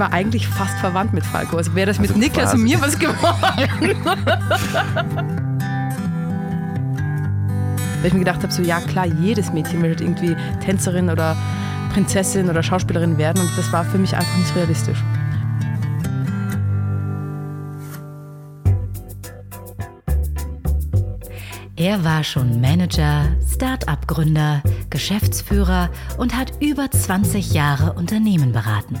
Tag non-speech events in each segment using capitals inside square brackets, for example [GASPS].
war eigentlich fast verwandt mit Falco. Also wäre das mit also Niklas und mir was geworden. Weil ich mir gedacht habe, so ja klar, jedes Mädchen will irgendwie Tänzerin oder Prinzessin oder Schauspielerin werden und das war für mich einfach nicht realistisch. Er war schon Manager, Start-up-Gründer, Geschäftsführer und hat über 20 Jahre Unternehmen beraten.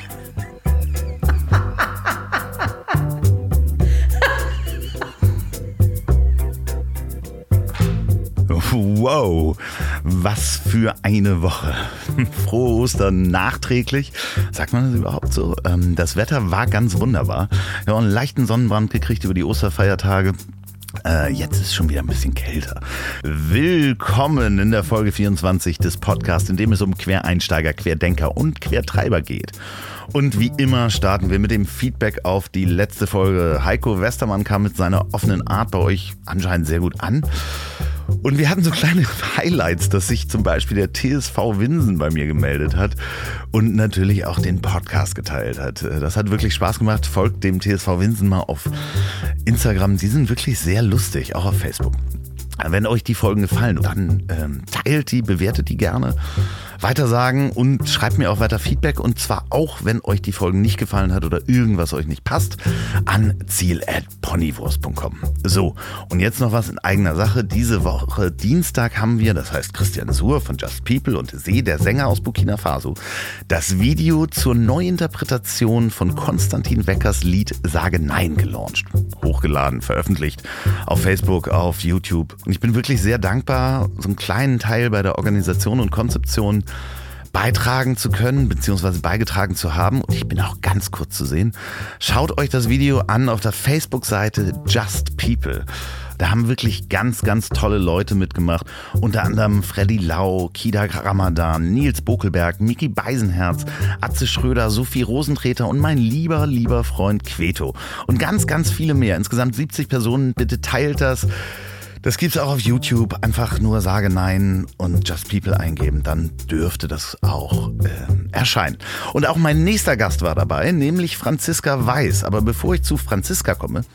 Wow, was für eine Woche. [LAUGHS] Frohe Ostern nachträglich. Sagt man das überhaupt so? Ähm, das Wetter war ganz wunderbar. Wir haben einen leichten Sonnenbrand gekriegt über die Osterfeiertage. Äh, jetzt ist es schon wieder ein bisschen kälter. Willkommen in der Folge 24 des Podcasts, in dem es um Quereinsteiger, Querdenker und Quertreiber geht. Und wie immer starten wir mit dem Feedback auf die letzte Folge. Heiko Westermann kam mit seiner offenen Art bei euch anscheinend sehr gut an. Und wir hatten so kleine [LAUGHS] Highlights, dass sich zum Beispiel der TSV Winsen bei mir gemeldet hat und natürlich auch den Podcast geteilt hat. Das hat wirklich Spaß gemacht. Folgt dem TSV Winsen mal auf Instagram. Die sind wirklich sehr lustig, auch auf Facebook. Wenn euch die Folgen gefallen, dann ähm, teilt die, bewertet die gerne weitersagen und schreibt mir auch weiter Feedback und zwar auch, wenn euch die Folgen nicht gefallen hat oder irgendwas euch nicht passt, an ziel.ponywurst.com. So, und jetzt noch was in eigener Sache. Diese Woche Dienstag haben wir, das heißt Christian Suhr von Just People und See, der Sänger aus Burkina Faso, das Video zur Neuinterpretation von Konstantin Weckers Lied Sage Nein gelauncht. Hochgeladen, veröffentlicht auf Facebook, auf YouTube. Und ich bin wirklich sehr dankbar, so einen kleinen Teil bei der Organisation und Konzeption beitragen zu können, beziehungsweise beigetragen zu haben. Und ich bin auch ganz kurz zu sehen. Schaut euch das Video an auf der Facebook-Seite Just People. Da haben wirklich ganz, ganz tolle Leute mitgemacht. Unter anderem Freddy Lau, Kida Ramadan, Nils Bokelberg, Miki Beisenherz, Atze Schröder, Sophie Rosentreter und mein lieber, lieber Freund Queto. Und ganz, ganz viele mehr. Insgesamt 70 Personen. Bitte teilt das. Das gibt's auch auf YouTube. Einfach nur sage Nein und Just People eingeben, dann dürfte das auch äh, erscheinen. Und auch mein nächster Gast war dabei, nämlich Franziska Weiß. Aber bevor ich zu Franziska komme,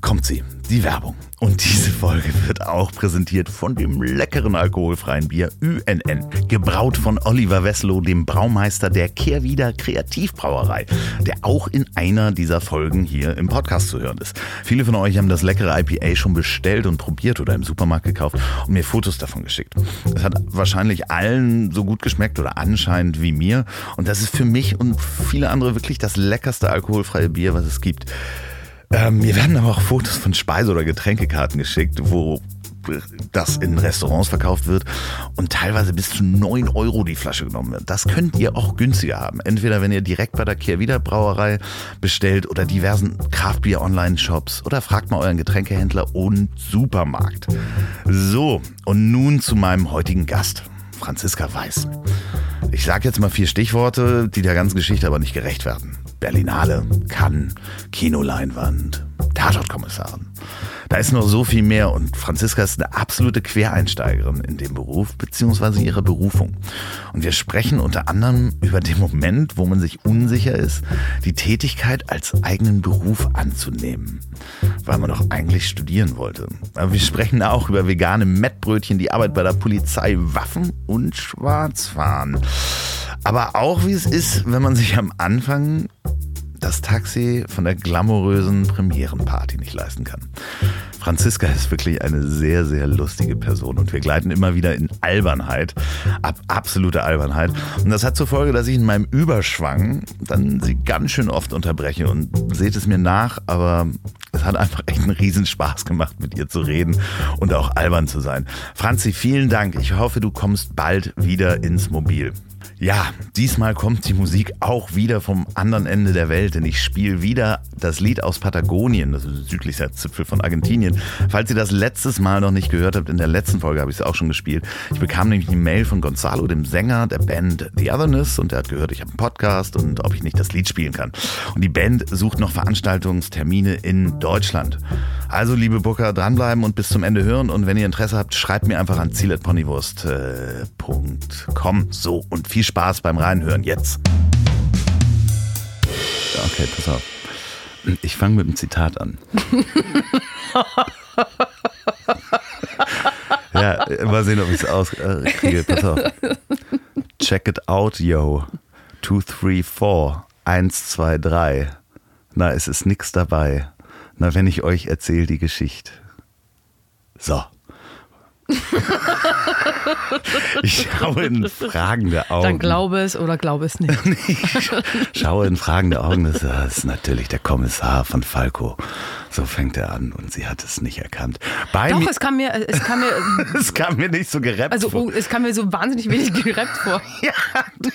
kommt sie, die Werbung. Und diese Folge wird auch präsentiert von dem leckeren alkoholfreien Bier UNN. Gebraut von Oliver Wesslow, dem Braumeister der Kehrwieder Kreativbrauerei, der auch in einer dieser Folgen hier im Podcast zu hören ist. Viele von euch haben das leckere IPA schon bestellt und probiert oder im Supermarkt gekauft und mir Fotos davon geschickt. Es hat wahrscheinlich allen so gut geschmeckt oder anscheinend wie mir. Und das ist für mich und viele andere wirklich das leckerste alkoholfreie Bier, was es gibt. Ähm, mir werden aber auch Fotos von Speise- oder Getränkekarten geschickt, wo das in Restaurants verkauft wird und teilweise bis zu 9 Euro die Flasche genommen wird. Das könnt ihr auch günstiger haben. Entweder wenn ihr direkt bei der Kehrwieder Brauerei bestellt oder diversen Craftbier Online Shops oder fragt mal euren Getränkehändler und Supermarkt. So, und nun zu meinem heutigen Gast, Franziska Weiß. Ich sage jetzt mal vier Stichworte, die der ganzen Geschichte aber nicht gerecht werden. Berlinale, Cannes, Kinoleinwand, Tatortkommissarin. Da ist noch so viel mehr und Franziska ist eine absolute Quereinsteigerin in dem Beruf bzw. ihre Berufung. Und wir sprechen unter anderem über den Moment, wo man sich unsicher ist, die Tätigkeit als eigenen Beruf anzunehmen, weil man doch eigentlich studieren wollte. Aber wir sprechen auch über vegane Mettbrötchen, die Arbeit bei der Polizei, Waffen und Schwarzfahren. Aber auch wie es ist, wenn man sich am Anfang das Taxi von der glamourösen Premierenparty nicht leisten kann. Franziska ist wirklich eine sehr, sehr lustige Person und wir gleiten immer wieder in Albernheit, ab absolute Albernheit. Und das hat zur Folge, dass ich in meinem Überschwang dann sie ganz schön oft unterbreche und seht es mir nach, aber es hat einfach echt einen Riesenspaß gemacht, mit ihr zu reden und auch albern zu sein. Franzi, vielen Dank. Ich hoffe, du kommst bald wieder ins Mobil. Ja, diesmal kommt die Musik auch wieder vom anderen Ende der Welt, denn ich spiele wieder das Lied aus Patagonien, das ist südlichster Zipfel von Argentinien. Falls ihr das letztes Mal noch nicht gehört habt, in der letzten Folge habe ich es auch schon gespielt. Ich bekam nämlich eine Mail von Gonzalo, dem Sänger der Band The Otherness, und der hat gehört, ich habe einen Podcast und ob ich nicht das Lied spielen kann. Und die Band sucht noch Veranstaltungstermine in Deutschland. Also, liebe Booker, dranbleiben und bis zum Ende hören. Und wenn ihr Interesse habt, schreibt mir einfach an ziel.ponywurst.com. So, und viel Spaß beim Reinhören jetzt. Okay, pass auf. Ich fange mit einem Zitat an. [LAUGHS] ja, mal sehen, ob ich es auskriege. Äh, pass auf. Check it out, yo. Two, three, four. Eins, zwei, drei. Na, es ist nix dabei. Na, wenn ich euch erzähle die Geschichte. So. [LAUGHS] [LAUGHS] ich schaue in fragende Augen. Dann glaube es oder glaube es nicht. [LAUGHS] ich schaue in fragende Augen. Das ist natürlich der Kommissar von Falco. So fängt er an und sie hat es nicht erkannt. Bei Doch, es kam mir, es kam mir, [LAUGHS] es kam mir nicht so gerappt also, vor. Also es kam mir so wahnsinnig wenig gerappt vor. ja,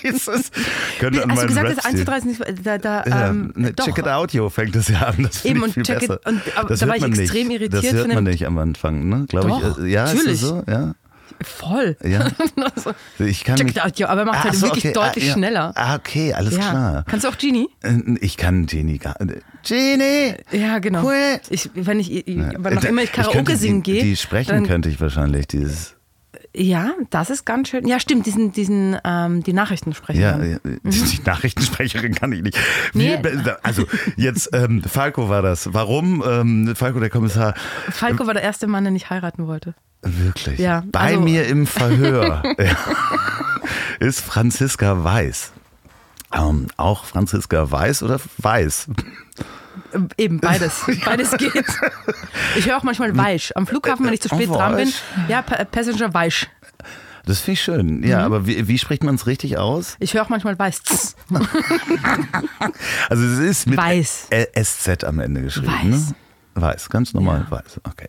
dieses. Könnte Hast du gesagt, das 1 zu 3 ist nicht, da, da, ja, ähm, ne, Check it Audio fängt es ja an. Das Eben, ich viel check besser. It, und, aber, das da war ich extrem nicht. irritiert. Das hört man nicht am Anfang, ne? Glaube ich. Äh, ja, natürlich. ist so? Ja. Voll. Ja. [LAUGHS] also, ich kann Audio, aber er macht halt so, wirklich okay. deutlich ah, schneller. Ah, okay, alles ja. klar. Kannst du auch Genie? Ich kann Genie gar nicht. Genie! Ja, genau. Ich, wenn ich, wann noch immer ich Karaoke singen gehe. Die sprechen könnte ich wahrscheinlich, dieses. Ja, das ist ganz schön. Ja, stimmt, diesen, diesen, ähm, die Nachrichtensprecherin. Ja, mhm. die Nachrichtensprecherin kann ich nicht. Nee. Also jetzt, ähm, Falco war das. Warum? Ähm, Falco, der Kommissar. Falco war der erste Mann, der nicht heiraten wollte. Wirklich? Ja. Bei also, mir im Verhör [LAUGHS] ist Franziska Weiß. Ähm, auch Franziska Weiß oder Weiß? Eben, beides. [LAUGHS] Beides geht. Ich höre auch manchmal Weisch. Am Flughafen, wenn ich zu spät dran bin, ja, Passenger Weisch. Das finde ich schön. Ja, mhm. aber wie, wie spricht man es richtig aus? Ich höre auch manchmal Weiß. [LAUGHS] [LAUGHS] also es ist mit Weiß. SZ am Ende geschrieben. Ne? Weiß. Ne? Weiß, ganz normal ja. weiß. Okay.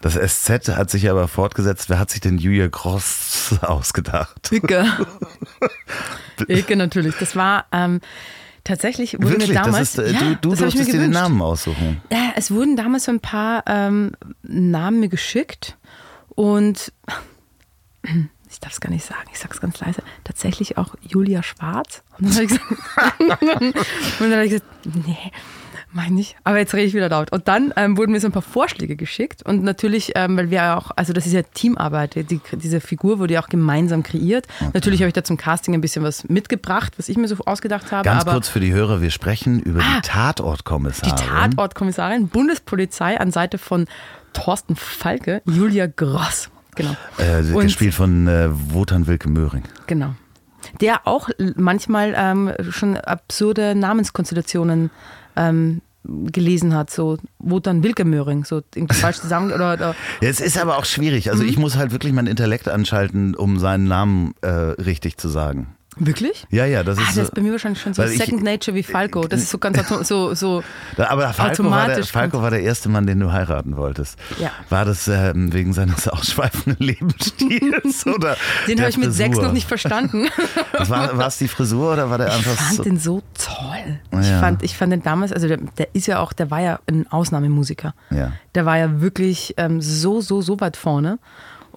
Das SZ hat sich aber fortgesetzt. Wer hat sich denn Julia Gross ausgedacht? Icke. Icke natürlich. Das war ähm, tatsächlich wurde Wirklich? mir damals. Das ist, äh, ja, du du durftest dir den Namen aussuchen. Ja, es wurden damals so ein paar ähm, Namen mir geschickt und [CLEARS THROAT] ich darf es gar nicht sagen, ich sage es ganz leise, tatsächlich auch Julia Schwarz. Und dann habe ich gesagt, [LAUGHS] und dann habe ich gesagt nee, meine ich. Aber jetzt rede ich wieder laut. Und dann ähm, wurden mir so ein paar Vorschläge geschickt. Und natürlich, ähm, weil wir auch, also das ist ja Teamarbeit. Die, diese Figur wurde ja auch gemeinsam kreiert. Okay. Natürlich habe ich da zum Casting ein bisschen was mitgebracht, was ich mir so ausgedacht habe. Ganz kurz für die Hörer, wir sprechen über ah, die Tatortkommissarin. Die Tatortkommissarin, Bundespolizei an Seite von Thorsten Falke, Julia Gross. Genau. Äh, gespielt von äh, Wotan Wilke Möhring. Genau der auch manchmal ähm, schon absurde Namenskonstellationen ähm, gelesen hat, so Wotan Wilke-Möhring, so [LAUGHS] falsch zusammen oder, oder ja, Es ist aber auch schwierig. Also mhm. ich muss halt wirklich mein Intellekt anschalten, um seinen Namen äh, richtig zu sagen. Wirklich? Ja, ja, das ist. Ah, das ist bei mir wahrscheinlich schon so Second ich, Nature wie Falco. Das ist so ganz so, so Aber Falco war, der, Falco war der erste Mann, den du heiraten wolltest. Ja. War das äh, wegen seines [LAUGHS] ausschweifenden Lebensstils [LAUGHS] oder? Den habe ich mit sechs noch nicht verstanden. [LAUGHS] war es die Frisur oder war der einfach? Ich fand so? den so toll. Ja. Ich fand, ich fand den damals, also der, der, ist ja auch, der war ja ein Ausnahmemusiker. Ja. Der war ja wirklich ähm, so, so, so weit vorne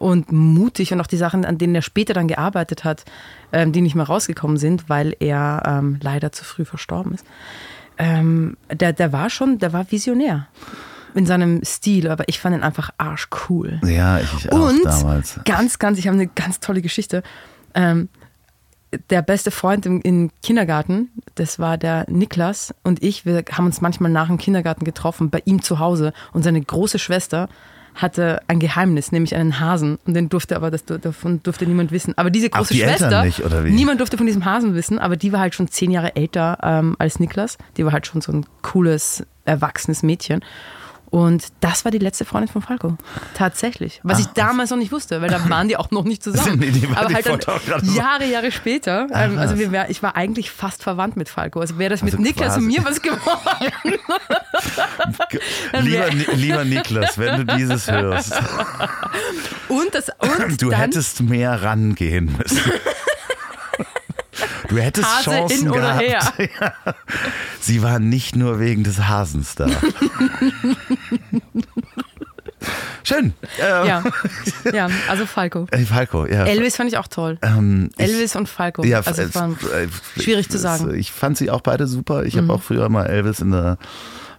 und mutig und auch die Sachen, an denen er später dann gearbeitet hat, ähm, die nicht mehr rausgekommen sind, weil er ähm, leider zu früh verstorben ist. Ähm, der, der war schon, der war visionär in seinem Stil, aber ich fand ihn einfach arschcool. Ja, ich auch und damals. Ganz, ganz, ich habe eine ganz tolle Geschichte. Ähm, der beste Freund im, im, Kindergarten, das war der Niklas und ich, wir haben uns manchmal nach dem Kindergarten getroffen, bei ihm zu Hause und seine große Schwester hatte ein Geheimnis, nämlich einen Hasen. Und den durfte aber, das, davon durfte niemand wissen. Aber diese große die Schwester, nicht, niemand durfte von diesem Hasen wissen, aber die war halt schon zehn Jahre älter ähm, als Niklas. Die war halt schon so ein cooles, erwachsenes Mädchen. Und das war die letzte Freundin von Falco. Tatsächlich. Was Ach, ich damals noch nicht wusste, weil da waren die auch noch nicht zusammen. [LAUGHS] nee, die Aber halt dann Jahre, Jahre später. Ähm, also wir wär, ich war eigentlich fast verwandt mit Falco. Also wäre das mit also Niklas und mir was geworden. lieber, lieber Niklas, wenn du dieses hörst. Und das und Du dann, hättest mehr rangehen müssen. Du hättest Hase Chancen hin oder gehabt. her. [LAUGHS] Ja. Sie war nicht nur wegen des Hasens da. [LAUGHS] Schön. Äh, Ja, ja, also Falco. Ey, [LAUGHS] Falco, ja. Elvis fand ich auch toll. Ähm, ich- Elvis und Falco. Ja, also es war äh, schwierig zu ich- sagen. Mhm. Ich fand sie auch beide super. Ich habe auch früher mal Elvis in der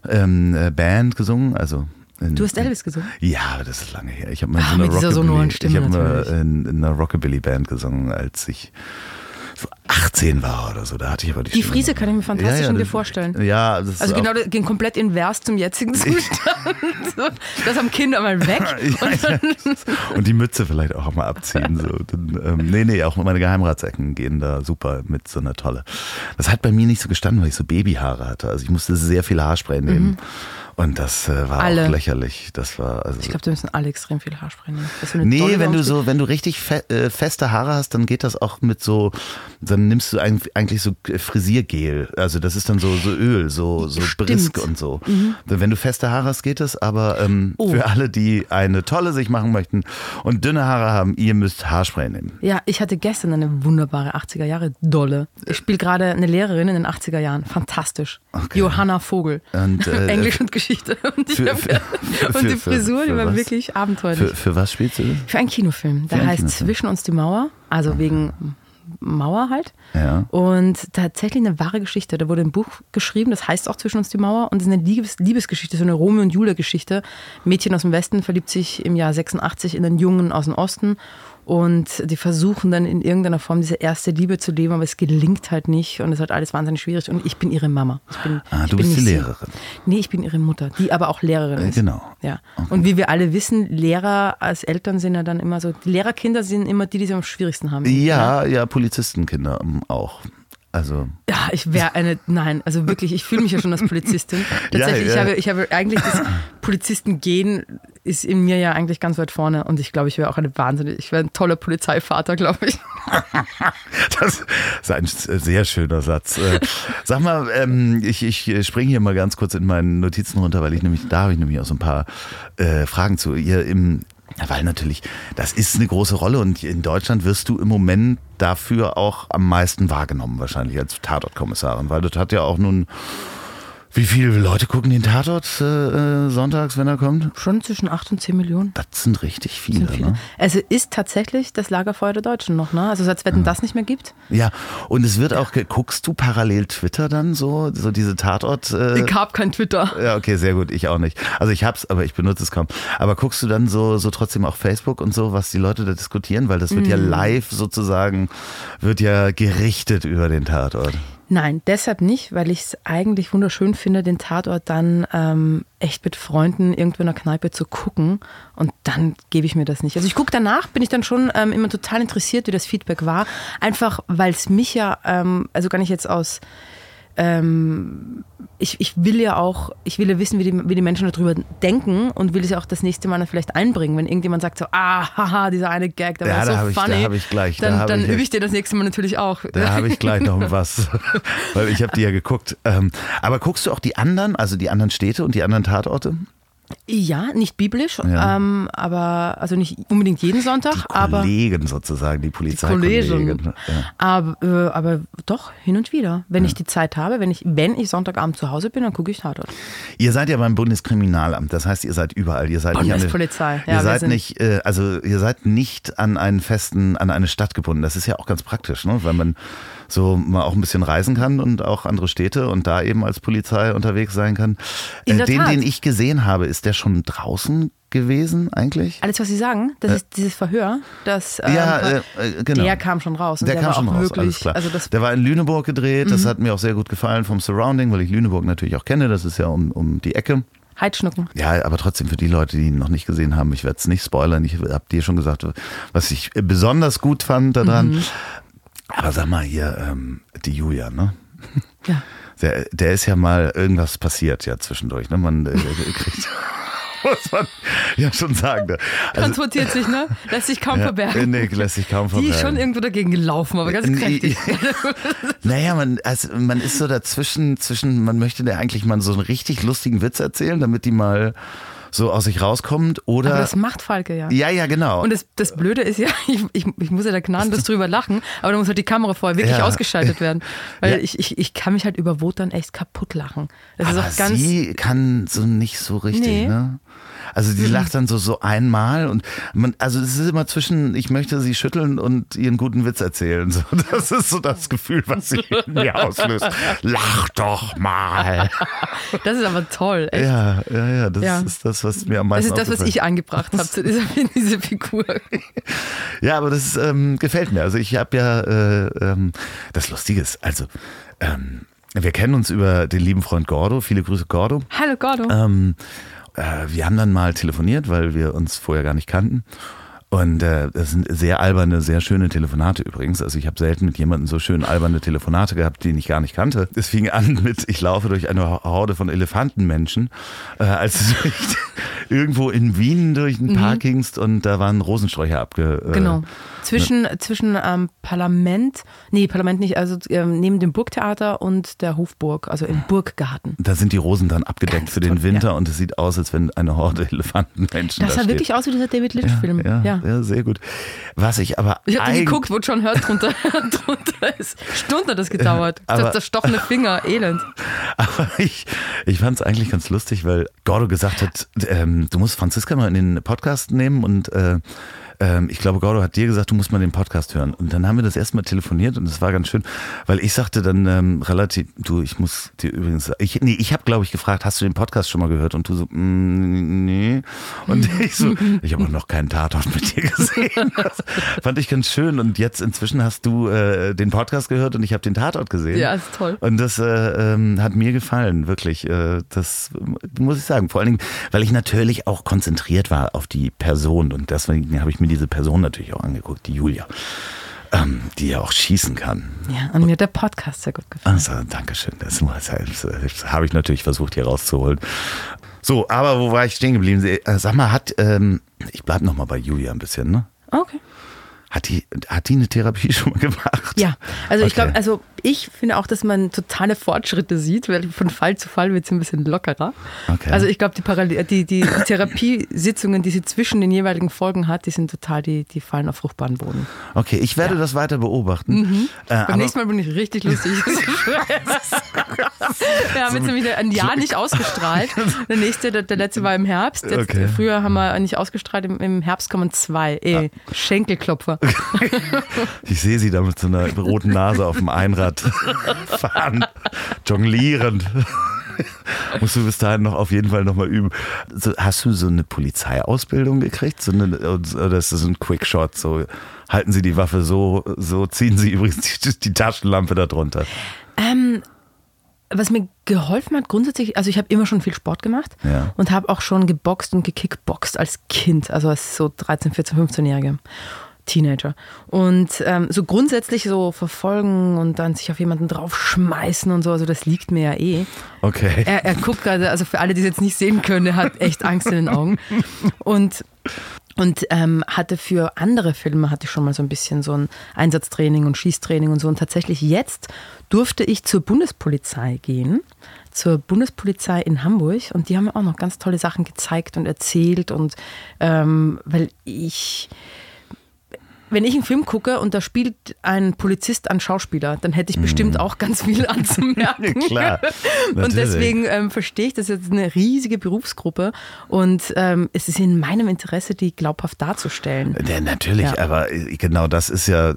ähm, äh, Band gesungen. Also in, Du hast Elvis gesungen? Ja, das ist lange her. Ich habe mal in so mit einer sonoren Stimme ich mal natürlich. in, in einer Rockabilly-Band gesungen, als ich so 18 war oder so. Da hatte ich aber die Die Stimme Friese noch. kann ich mir fantastisch in dir vorstellen. Ja, das Also genau, das ging komplett invers zum jetzigen [LAUGHS] Zustand. Das haben Kinder mal weg. [LAUGHS] Ja, ja. Und die Mütze vielleicht auch mal abziehen. So. [LAUGHS] Dann, ähm, nee, nee, auch meine Geheimratsecken gehen da super mit so einer Tolle. Das hat bei mir nicht so gestanden, weil ich so Babyhaare hatte. Also ich musste sehr viel Haarspray nehmen. Und das äh, war Mhm. Alle. auch lächerlich. Das war also. Ich glaube, da müssen alle extrem viel Haarspray nehmen. Das Nee, wenn du so, wenn du richtig fe äh, feste Haare hast, dann geht das auch mit so, dann nimmst du eigentlich so Frisiergel. Also das ist dann so, so Öl, so, so Stimmt. Brisk und so. Wenn du feste Haare hast, geht es. Aber ähm, Oh. für alle, die eine tolle sich machen möchten und dünne Haare haben, ihr müsst Haarspray nehmen. Ja, ich hatte gestern eine wunderbare 80er Jahre Dolle. Ich spiele gerade eine Lehrerin in den 80er Jahren. Fantastisch. Johanna Vogel. Und, äh, [LAUGHS] Englisch und Geschichte. [LAUGHS] Und, ich für- hab- für- und für- die für- Frisur, die für war was? wirklich abenteuerlich. Für, Für, für was spielst du? einen Kinofilm. Der Für heißt Kinofilm. Zwischen uns die Mauer. Also wegen Mauer halt. Ja. Und tatsächlich eine wahre Geschichte. Da wurde ein Buch geschrieben, das heißt auch Zwischen uns die Mauer. Und es ist eine Liebes Liebesgeschichte, so eine Romeo und Julia-Geschichte. Mädchen aus dem Westen verliebt sich im Jahr 86 in einen Jungen aus dem Osten. Und die versuchen dann in irgendeiner Form diese erste Liebe zu leben, aber es gelingt halt nicht. Und es ist halt alles wahnsinnig schwierig. Und ich bin ihre Mama. Ich bin, Ah, du bist die nicht sie. Lehrerin. Nee, ich bin ihre Mutter, die aber auch Lehrerin Äh, ist. genau. Ja. Und wie wir alle wissen, Lehrer als Eltern sind ja dann immer so, die Lehrerkinder sind immer die, die es am schwierigsten haben. Ja, ja, Polizistenkinder ähm, auch. Also Ja, ich wäre [LAUGHS] eine, nein, also wirklich, ich fühle mich ja schon als Polizistin. [LAUGHS] Ja, Tatsächlich, ja. ich, habe, ich habe eigentlich das Polizistengehen ist in mir ja eigentlich ganz weit vorne und ich glaube, ich wäre auch eine wahnsinnige, ich wäre ein toller Polizeivater, glaube ich. [LAUGHS] Das ist ein sehr schöner Satz. Äh, Sag mal, ähm, ich, ich springe hier mal ganz kurz in meinen Notizen runter, weil ich nämlich, da habe ich nämlich auch so ein paar äh, Fragen zu. Ihr im, weil natürlich, das ist eine große Rolle und in Deutschland wirst du im Moment dafür auch am meisten wahrgenommen, wahrscheinlich als Tatortkommissarin, weil das hat ja auch nun. Wie viele Leute gucken den Tatort äh, äh, sonntags, wenn er kommt? Schon zwischen 8 und 10 Millionen. Das sind richtig viele. Sind viele. Ne? Also ist tatsächlich das Lagerfeuer der Deutschen noch, ne? Also als wenn das nicht mehr gibt. Ja, und es wird auch, guckst du parallel Twitter dann so, so diese Tatort? Äh, Ich habe kein Twitter. Ja, okay, sehr gut. Ich auch nicht. Also ich hab's, aber ich benutze es kaum. Aber guckst du dann so, so trotzdem auch Facebook und so, was die Leute da diskutieren? Weil das wird Mhm. ja live sozusagen, wird ja gerichtet über den Tatort. Nein, deshalb nicht, weil ich es eigentlich wunderschön finde, den Tatort dann ähm, echt mit Freunden irgendwo in der Kneipe zu gucken und dann gebe ich mir das nicht. Also ich gucke danach, bin ich dann schon ähm, immer total interessiert, wie das Feedback war, einfach weil es mich ja, ähm, also gar nicht jetzt aus ähm, ich, ich will ja auch, ich will ja wissen, wie die, wie die Menschen darüber denken und will es ja auch das nächste Mal dann vielleicht einbringen. Wenn irgendjemand sagt so, ah, haha, dieser eine Gag, der Ja, war da so hab ich- da funny, hab ich gleich, da dann, hab dann ich übe ich dir das nächste Mal natürlich auch. Da habe ich gleich noch was, [LAUGHS] weil ich habe die ja geguckt. Ähm, aber guckst du auch die anderen, also die anderen Städte und die anderen Tatorte? Ja, nicht biblisch, Ja. ähm, aber also nicht unbedingt jeden Sonntag, aber Kollegen sozusagen, die Polizeikollegen. Kollegen. Ja. aber, äh, aber doch hin und wieder, wenn ich die Zeit habe, wenn ich wenn ich Sonntagabend zu Hause bin, dann gucke ich Tatort. Ihr seid ja beim Bundeskriminalamt, das heißt, ihr seid überall. Ihr seid nicht an Bundespolizei, Eine, ja, ihr seid nicht, äh, also ihr seid nicht an einen festen, an eine Stadt gebunden. Das ist ja auch ganz praktisch, ne? weil man so mal auch ein bisschen reisen kann und auch andere Städte und da eben als Polizei unterwegs sein kann. In Äh, der den, Tat. den ich gesehen habe, ist der schon draußen gewesen eigentlich? Alles, was Sie sagen, das ist dieses Verhör, das ähm, ja, äh, äh, genau. der kam schon raus. Und Der, kam schon raus, wirklich, alles klar. Also das, Mhm. der war in Lüneburg gedreht, das hat mir auch sehr gut gefallen vom Surrounding, weil ich Lüneburg natürlich auch kenne, das ist ja um, um die Ecke. Heidschnucken. Ja, aber trotzdem für die Leute, die ihn noch nicht gesehen haben, ich werde es nicht spoilern. Ich habe dir schon gesagt, was ich besonders gut fand daran. Mhm. Aber sag mal hier, ähm, die Julia, ne? [LAUGHS] Ja. Der, der ist ja mal irgendwas passiert ja zwischendurch, ne? Man äh, kriegt, [LAUGHS] muss man ja schon sagen. Ne? Also, Transportiert sich, ne? Lässt sich kaum ja, verbergen. nee, lässt sich kaum Die verbergen. ist schon irgendwo dagegen gelaufen, aber ganz Nee, kräftig. [LAUGHS] Naja, man, also man ist so dazwischen, zwischen, man möchte der eigentlich mal so einen richtig lustigen Witz erzählen, damit die mal so aus sich rauskommt. Oder. Aber das macht Falke ja. ja, ja, genau. Und das, das Blöde ist ja, [LAUGHS] ich, ich, ich muss ja da gnadenlos drüber lachen, aber da muss halt die Kamera vorher wirklich Ja. ausgeschaltet werden. Weil [LAUGHS] Ja. ich, ich, ich kann mich halt über Wut dann echt kaputt lachen. Das Aber ist auch ganz. sie kann so nicht so richtig, Nee. ne? Also die lacht dann so, so einmal und man, also es ist immer zwischen, ich möchte sie schütteln und ihren guten Witz erzählen. So, [LAUGHS] das ist so das Gefühl, was sie [LAUGHS] in mir auslöst. Lach doch mal. Das ist aber toll. Echt. Ja, ja, ja, das Ja. ist das, was mir am Das meisten ist das, was ich angebracht habe zu dieser, [LAUGHS] diese Figur. Ja, aber das ähm, gefällt mir. Also ich habe ja, äh, ähm, das Lustige ist, also ähm, wir kennen uns über den lieben Freund Gordo. Viele Grüße Gordo. Hallo Gordo. Ähm, äh, wir haben dann mal telefoniert, weil wir uns vorher gar nicht kannten. Und äh, das sind sehr alberne, sehr schöne Telefonate übrigens. Also ich habe selten mit jemandem so schön alberne Telefonate gehabt, den ich gar nicht kannte. Es fing an mit, ich laufe durch eine Horde von Elefantenmenschen, äh, als du irgendwo in Wien durch den Park gingst und da waren Rosensträucher abge... Äh, Mhm. Genau. Zwischen, zwischen ähm, Parlament, nee, Parlament nicht, also ähm, neben dem Burgtheater und der Hofburg, also im Burggarten. Da sind die Rosen dann abgedeckt Ganz für den toll, Winter und es sieht aus, als wenn eine Horde [LAUGHS] Elefantenmenschen Das da sah steht. wirklich aus wie dieser David Lynch-Film. Ja, ja, Ja. ja, sehr gut. Was ich aber Ich habe geguckt, wo John Hurt drunter, [LAUGHS] [LAUGHS] drunter ist. Stunden hat das gedauert. Aber- das zerstochene Finger, elend. Aber ich, ich fand es eigentlich ganz lustig, weil Gordo gesagt hat, ähm, du musst Franziska mal in den Podcast nehmen und äh, ähm, ich glaube, Gordo hat dir gesagt, du musst mal den Podcast hören. Und dann haben wir das erstmal telefoniert und das war ganz schön, weil ich sagte dann ähm, relativ, du, ich muss dir übrigens, ich, nee, ich habe glaube ich gefragt, hast du den Podcast schon mal gehört? Und du so, mm, nee. Und [LAUGHS] ich so, ich habe auch noch keinen Tatort mit dir gesehen. [LAUGHS] Das fand ich ganz schön. Und jetzt inzwischen hast du äh, den Podcast gehört und ich habe den Tatort gesehen. Ja, ist toll. Und das äh, ähm, hat mir gefallen, wirklich. Äh, das muss ich sagen. Vor allen Dingen, weil ich natürlich auch konzentriert war auf die Person. Und deswegen habe ich mir diese Person natürlich auch angeguckt, die Julia, ähm, die ja auch schießen kann. Ja, und mir hat der Podcast sehr gut gefallen. Also, Dankeschön. Das, das, das habe ich natürlich versucht hier rauszuholen. So, aber wo war ich stehen geblieben? Äh, Sag mal, hat, ähm, ich bleib noch mal bei Julia ein bisschen, ne? Okay. Hat die, hat die eine Therapie [LAUGHS] schon mal gemacht? Ja, also ich Okay. glaube, also ich finde auch, dass man totale Fortschritte sieht, weil von Fall zu Fall wird es ein bisschen lockerer. Okay. Also ich glaube, die, Parallel- die, die Therapiesitzungen, die sie zwischen den jeweiligen Folgen hat, die sind total, die, die fallen auf fruchtbaren Boden. Okay, ich werde das weiter beobachten. Äh, Beim nächsten Mal bin ich richtig lustig. Wir haben jetzt wieder ein Jahr nicht ausgestrahlt. [LAUGHS] Der nächste, der, der letzte war im Herbst. Jetzt, Okay. Früher haben wir nicht ausgestrahlt, im, im Herbst kommen zwei. Ey, Schenkelklopfer. [LAUGHS] Ich sehe sie da mit so einer roten Nase auf dem [LAUGHS] Einrad [LAUGHS] fahren, jonglierend. Musst du bis dahin noch auf jeden Fall nochmal üben. So, hast du so eine Polizeiausbildung gekriegt? So eine, oder ist das ein Quickshot? So, halten Sie die Waffe so, so ziehen Sie übrigens die, die Taschenlampe da drunter. Ähm, was mir geholfen hat, grundsätzlich, also ich habe immer schon viel Sport gemacht Ja. und habe auch schon geboxt und gekickboxt als Kind, also als so 13, 14, 15-Jährige. Teenager. Und ähm, so grundsätzlich so verfolgen und dann sich auf jemanden draufschmeißen und so, also das liegt mir ja eh. Okay. Er, er guckt gerade, also für alle, die es jetzt nicht sehen können, er hat echt Angst in den Augen. Und, und ähm, hatte für andere Filme hatte ich schon mal so ein bisschen so ein Einsatztraining und Schießtraining und so. Und tatsächlich jetzt durfte ich zur Bundespolizei gehen, zur Bundespolizei in Hamburg. Und die haben mir auch noch ganz tolle Sachen gezeigt und erzählt. Und ähm, weil ich wenn ich einen Film gucke und da spielt ein Polizist einen Schauspieler, dann hätte ich bestimmt auch ganz viel [LAUGHS] anzumerken. Klar, und deswegen ähm, verstehe ich, das ist jetzt eine riesige Berufsgruppe und ähm, es ist in meinem Interesse, die glaubhaft darzustellen. Ja, natürlich, Ja. aber genau das ist ja,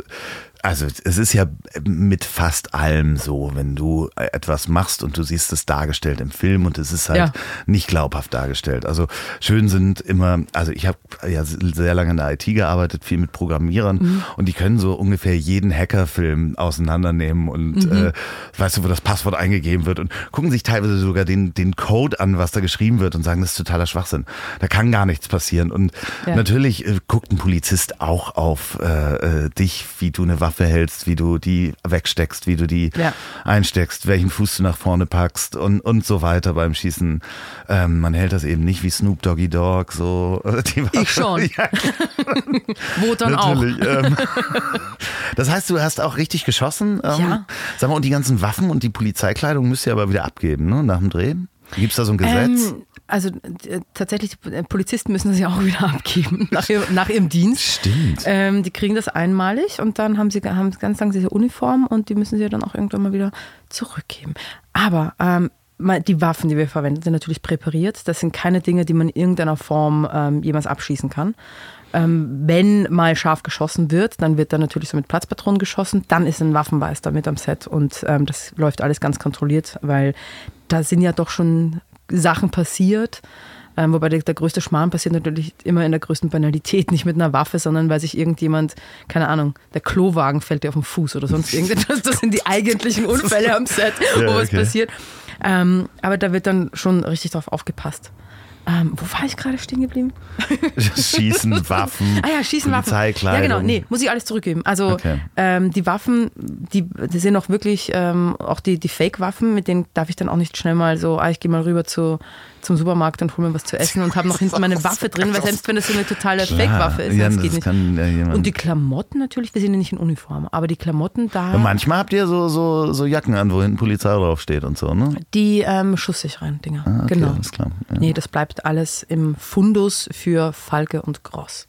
also es ist ja mit fast allem so, wenn du etwas machst und du siehst es dargestellt im Film und es ist halt Ja. nicht glaubhaft dargestellt. Also schön sind immer, also ich habe ja sehr lange in der IT gearbeitet, viel mit Programmierern Mhm. und die können so ungefähr jeden Hackerfilm auseinandernehmen und Mhm. äh, weißt du, wo das Passwort eingegeben wird und gucken sich teilweise sogar den, den Code an, was da geschrieben wird und sagen, das ist totaler Schwachsinn. Da kann gar nichts passieren. Und Ja. natürlich äh, guckt ein Polizist auch auf äh, äh, dich, wie du eine Waffe hältst, wie du die wegsteckst, wie du die Ja. einsteckst, welchen Fuß du nach vorne packst und, und so weiter beim Schießen. Ähm, man hält das eben nicht wie Snoop Doggy Dogg, so äh. Ich schon. [LAUGHS] Ja, Wo dann auch. natürlich. Ähm, das heißt, du hast auch richtig geschossen. Ähm, Ja. Sag mal, und die ganzen Waffen und die Polizeikleidung müsst ihr aber wieder abgeben, ne? Nach dem Dreh? Gibt es da so ein Gesetz? Ähm, also äh, tatsächlich, die Polizisten müssen das ja auch [LAUGHS] wieder abgeben nach, ihr, nach ihrem Dienst. Stimmt. Ähm, die kriegen das einmalig und dann haben sie haben ganz lang diese Uniform und die müssen sie dann auch irgendwann mal wieder zurückgeben. Aber ähm, die Waffen, die wir verwenden, sind natürlich präpariert. Das sind keine Dinge, die man in irgendeiner Form ähm, jemals abschießen kann. Ähm, wenn mal scharf geschossen wird, dann wird da natürlich so mit Platzpatronen geschossen. Dann ist ein Waffenmeister mit am Set und ähm, das läuft alles ganz kontrolliert, weil da sind ja doch schon Sachen passiert. Ähm, wobei der, der, größte Schmarrn passiert natürlich immer in der größten Banalität, [LAUGHS] nicht mit einer Waffe, sondern weil sich irgendjemand, keine Ahnung, der Klowagen fällt dir auf den Fuß oder sonst irgendetwas. Das sind die [LAUGHS] eigentlichen Unfälle am Set, ja, wo okay. was passiert. Ähm, aber da wird dann schon richtig drauf aufgepasst. Ähm, wo war ich gerade stehen geblieben? [LAUGHS] Schießen, [LAUGHS] Waffen. ah ja, Schießen, Waffen. Ja, genau. Nee, muss ich alles zurückgeben. Also okay. ähm, die Waffen, die, die sind auch wirklich, ähm, auch die, die Fake-Waffen, mit denen darf ich dann auch nicht schnell mal so, ah, ich gehe mal rüber zu, zum Supermarkt und hole mir was zu essen und habe noch hinten meine Waffe drin, weil selbst wenn das so eine totale Fake-Waffe ist, ja, das geht nicht. Ja und die Klamotten natürlich, wir sind ja nicht in Uniform, aber die Klamotten da. Ja, manchmal habt ihr so, so, so Jacken an, wo hinten Polizei draufsteht und so, ne? Die ähm, schusssicheren Dinger. Ah, okay, genau. Alles klar. Nee, das bleibt alles im Fundus für Falke und Gross.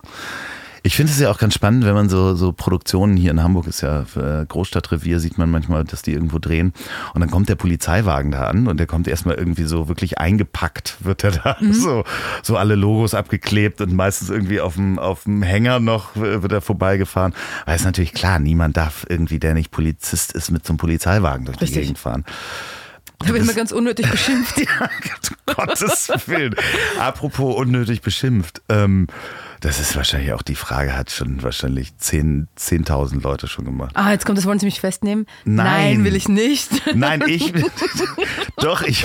Ich finde es ja auch ganz spannend, wenn man so, so Produktionen hier in Hamburg ist ja äh, Großstadtrevier, sieht man manchmal, dass die irgendwo drehen. Und dann kommt der Polizeiwagen da an und der kommt erstmal irgendwie so wirklich eingepackt, wird er da mhm. so, so alle Logos abgeklebt und meistens irgendwie auf dem, auf dem Hänger noch wird er vorbeigefahren. Weil es natürlich klar, niemand darf irgendwie, der nicht Polizist ist, mit so einem Polizeiwagen durch Richtig. die Gegend fahren. Da wird man ganz unnötig beschimpft. [LAUGHS] ja, Gottes Willen. Apropos unnötig beschimpft. Ähm, das ist wahrscheinlich auch die Frage, hat schon wahrscheinlich 10.000 10 Leute schon gemacht. Ah, jetzt kommt das, wollen Sie mich festnehmen? Nein. Nein, will ich nicht. Nein, ich, [LAUGHS] doch, ich,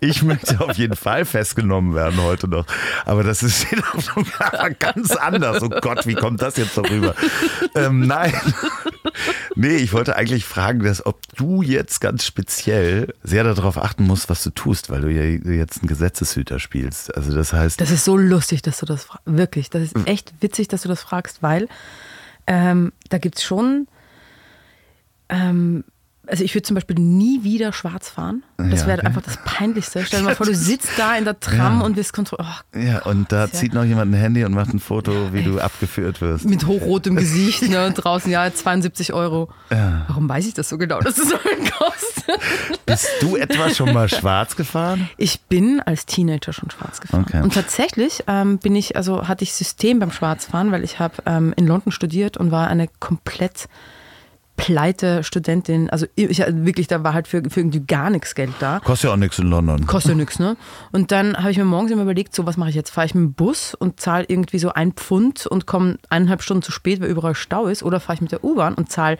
ich möchte auf jeden Fall festgenommen werden heute noch. Aber das ist [LAUGHS] ganz anders. Oh Gott, wie kommt das jetzt darüber? Ähm, nein. Nee, ich wollte eigentlich fragen, dass, ob du jetzt ganz speziell sehr darauf achten musst, was du tust, weil du ja jetzt einen Gesetzeshüter spielst. Also das heißt. Das ist so lustig, dass du das fragst. Wirklich. Das ist hm. echt witzig, dass du das fragst, weil ähm, da gibt es schon. Ähm, also ich würde zum Beispiel nie wieder schwarz fahren. Das wäre ja, okay. einfach das Peinlichste. Stell dir mal [LAUGHS] vor, du sitzt da in der Tram ja. und wirst kontrolliert. Oh, ja, und da zieht noch jemand ein Handy und macht ein Foto, wie Ey. du abgeführt wirst. Mit hochrotem [LAUGHS] Gesicht ne, und draußen, ja, 72 Euro. Warum weiß ich das so genau, dass es so viel kostet? [LAUGHS] Bist du etwa schon mal schwarz gefahren? Ich bin als Teenager schon schwarz gefahren. Okay. Und tatsächlich ähm, bin ich, also hatte ich System beim Schwarzfahren, weil ich habe ähm, in London studiert und war eine komplett pleite Studentin. Also ich wirklich, da war halt für, für irgendwie gar nichts Geld da. Kostet ja auch nichts in London. Kostet ja nichts, ne? Und dann habe ich mir morgens immer überlegt, so was mache ich jetzt? Fahre ich mit dem Bus und zahle irgendwie so ein Pfund und komme eineinhalb Stunden zu spät, weil überall Stau ist, oder fahre ich mit der U-Bahn und zahle